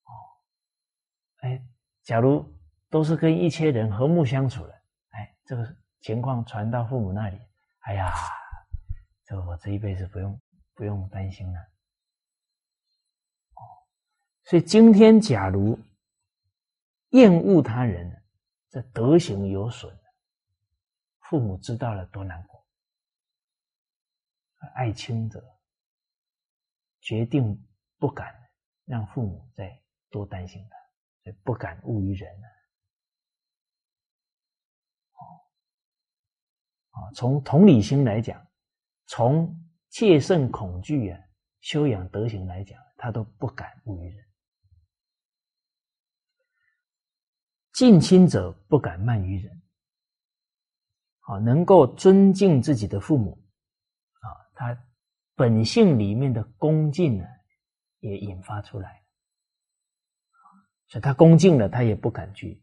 哦，哎，假如都是跟一切人和睦相处的，哎，这个情况传到父母那里，哎呀，这我这一辈子不用不用担心了。哦，所以今天假如厌恶他人，这德行有损，父母知道了多难过。爱亲者决定不敢让父母再多担心他，所以不敢误于人了。哦，从同理心来讲，从戒慎恐惧啊、修养德行来讲，他都不敢误于人。近亲者不敢慢于人，好，能够尊敬自己的父母。啊他本性里面的恭敬呢，也引发出来，所以他恭敬了，他也不敢去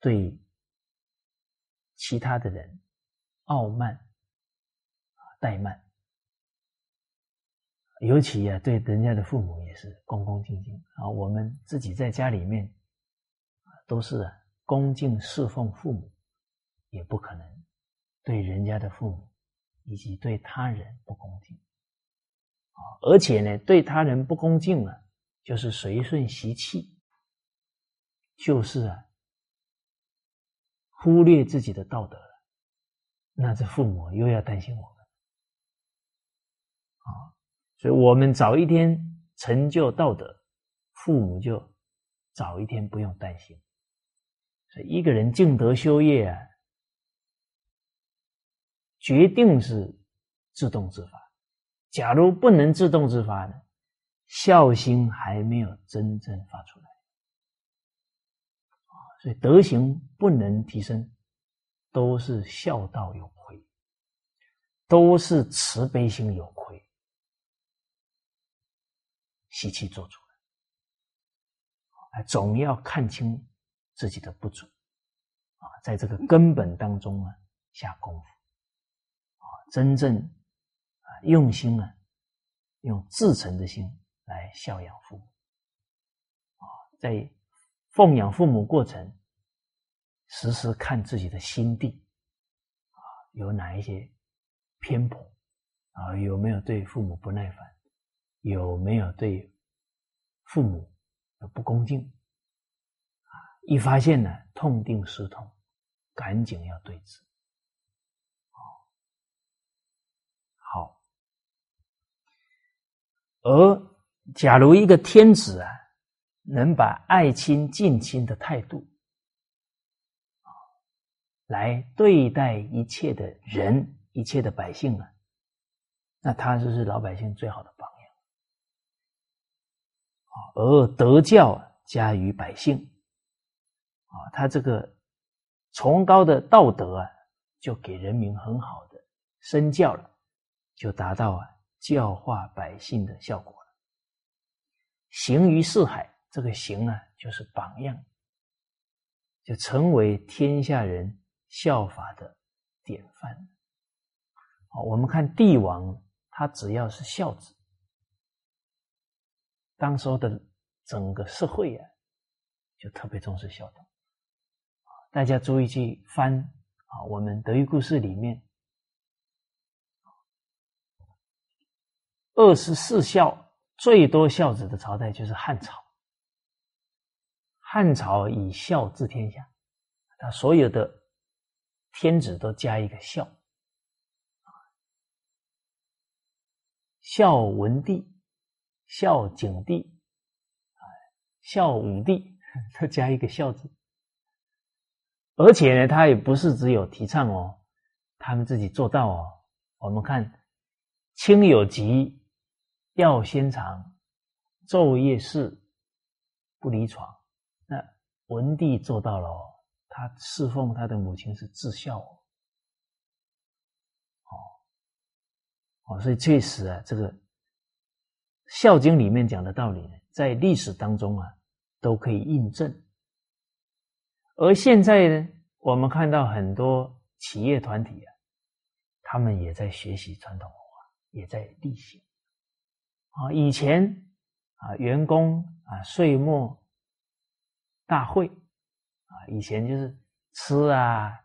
对其他的人傲慢怠慢，尤其啊，对人家的父母也是恭恭敬敬啊。我们自己在家里面都是恭敬侍奉父母，也不可能对人家的父母。以及对他人不恭敬，啊，而且呢，对他人不恭敬了，就是随顺习气，就是啊，忽略自己的道德了。那这父母又要担心我们，啊，所以我们早一天成就道德，父母就早一天不用担心。所以一个人敬德修业啊。决定是自动自发。假如不能自动自发呢，孝心还没有真正发出来所以德行不能提升，都是孝道有亏，都是慈悲心有亏，习气做出来，总要看清自己的不足啊，在这个根本当中啊下功夫。真正啊用心啊，用至诚的心来孝养父母啊，在奉养父母过程，时时看自己的心地啊，有哪一些偏颇啊，有没有对父母不耐烦，有没有对父母不恭敬啊？一发现呢，痛定思痛，赶紧要对治。而假如一个天子啊，能把爱亲近亲的态度，来对待一切的人、一切的百姓啊，那他就是老百姓最好的榜样啊。而德教加于百姓啊，他这个崇高的道德啊，就给人民很好的身教了，就达到啊。教化百姓的效果了。行于四海，这个行啊，就是榜样，就成为天下人效法的典范。好，我们看帝王，他只要是孝子，当时候的整个社会啊，就特别重视孝道。大家注意去翻啊，我们德育故事里面，二十四孝最多孝子的朝代就是汉朝。汉朝以孝治天下，他所有的天子都加一个孝，孝文帝、孝景帝、孝武帝，都加一个孝字。而且呢，他也不是只有提倡哦，他们自己做到哦。我们看，亲有疾，要先尝，昼夜侍，不离床。那文帝做到了，他侍奉他的母亲是至孝哦，哦，所以确实啊，这个《孝经》里面讲的道理呢，在历史当中啊都可以印证。而现在呢，我们看到很多企业团体啊，他们也在学习传统文化，也在立行啊。以前啊，员工啊，岁末。大会啊，以前就是吃啊，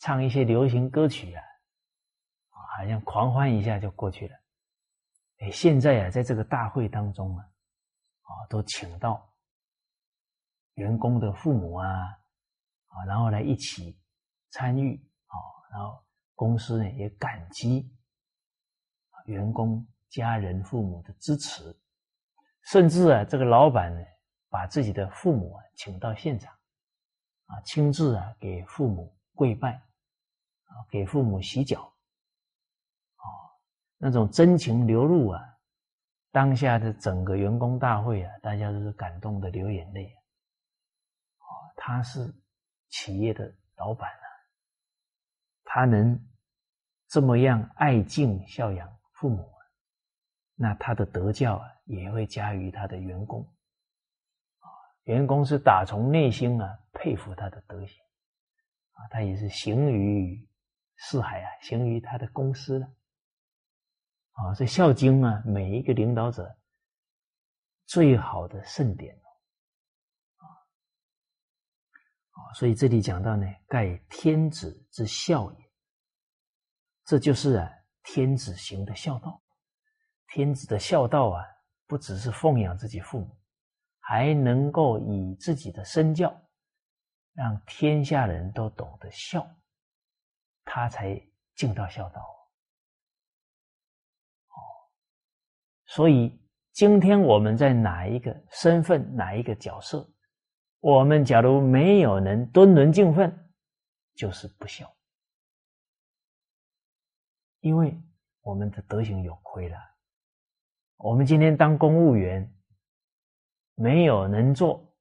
唱一些流行歌曲啊，啊，好像狂欢一下就过去了。哎，现在啊，在这个大会当中啊，啊，都请到员工的父母啊，啊，然后来一起参与啊，然后公司呢也感激员工家人父母的支持，甚至啊，这个老板呢。把自己的父母啊请到现场，啊，亲自啊给父母跪拜，啊，给父母洗脚，啊，那种真情流露啊，当下的整个员工大会啊，大家都是感动的流眼泪，啊，他是企业的老板啊，他能这么样爱敬孝养父母，那他的德教啊也会加于他的员工。啊员工是打从内心啊佩服他的德行啊，他也是行于四海啊，行于他的公司了啊。这《孝经》啊，每一个领导者最好的盛典啊，所以这里讲到呢，盖天子之孝也，这就是啊天子行的孝道。天子的孝道啊，不只是奉养自己父母。还能够以自己的身教，让天下人都懂得孝，他才尽到孝道。哦，所以今天我们在哪一个身份、哪一个角色，我们假如没有能敦伦敬分，就是不孝，因为我们的德行有亏了。我们今天当公务员。没有能做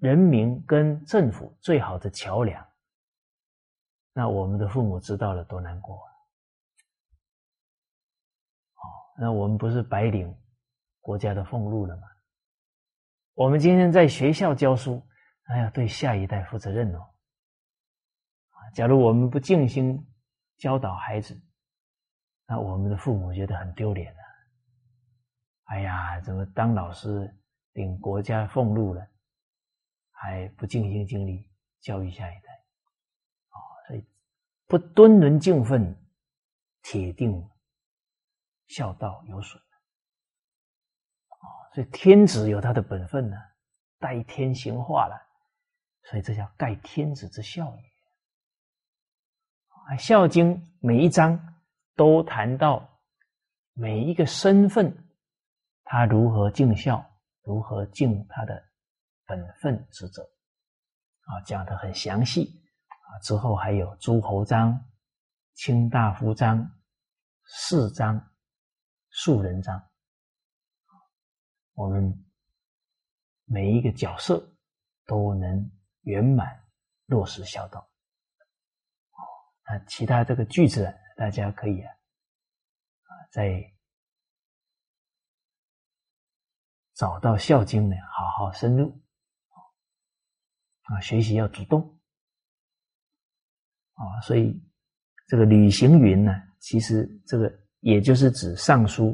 人民跟政府最好的桥梁，那我们的父母知道了多难过啊！哦，那我们不是白领国家的俸禄了吗？我们今天在学校教书，哎呀，对下一代负责任哦。假如我们不尽心教导孩子，那我们的父母觉得很丢脸啊。哎呀，怎么当老师领国家俸禄了，还不尽心尽力教育下一代？啊，所以不敦伦敬分，铁定孝道有损。啊，所以天子有他的本分呢，代天行化了，所以这叫盖天子之孝也。啊，《孝经》每一章都谈到每一个身份。他如何尽孝，如何尽他的本分职责，啊，讲的很详细啊。之后还有诸侯章、卿大夫章、士章、庶人章，我们每一个角色都能圆满落实孝道。哦，那其他这个句子大家可以啊，在。找到《孝经》呢，好好深入啊，学习要主动啊，所以这个履行云呢，其实这个也就是指《尚书》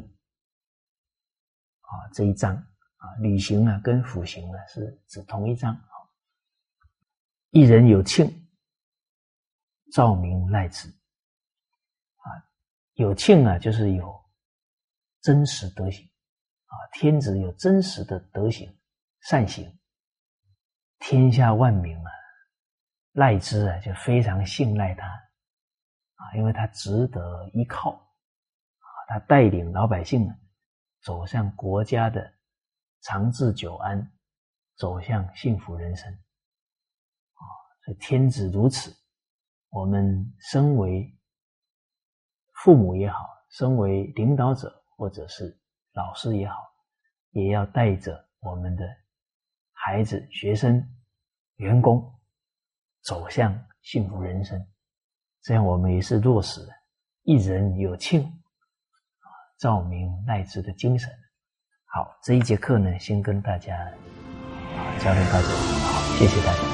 啊这一章啊，履行啊跟辅行呢是指同一章。一人有庆，照明赖之，有庆啊就是有真实德行啊，天子有真实的德行善行，天下万民啊赖之啊就非常信赖他啊，因为他值得依靠啊，他带领老百姓呢。走向国家的长治久安，走向幸福人生，啊，所以天子如此，我们身为父母也好，身为领导者或者是老师也好，也要带着我们的孩子、学生、员工走向幸福人生，这样我们也是落实一人有庆。照明赖之的精神。好，这一节课呢，先跟大家啊交流到这里。好，谢谢大家。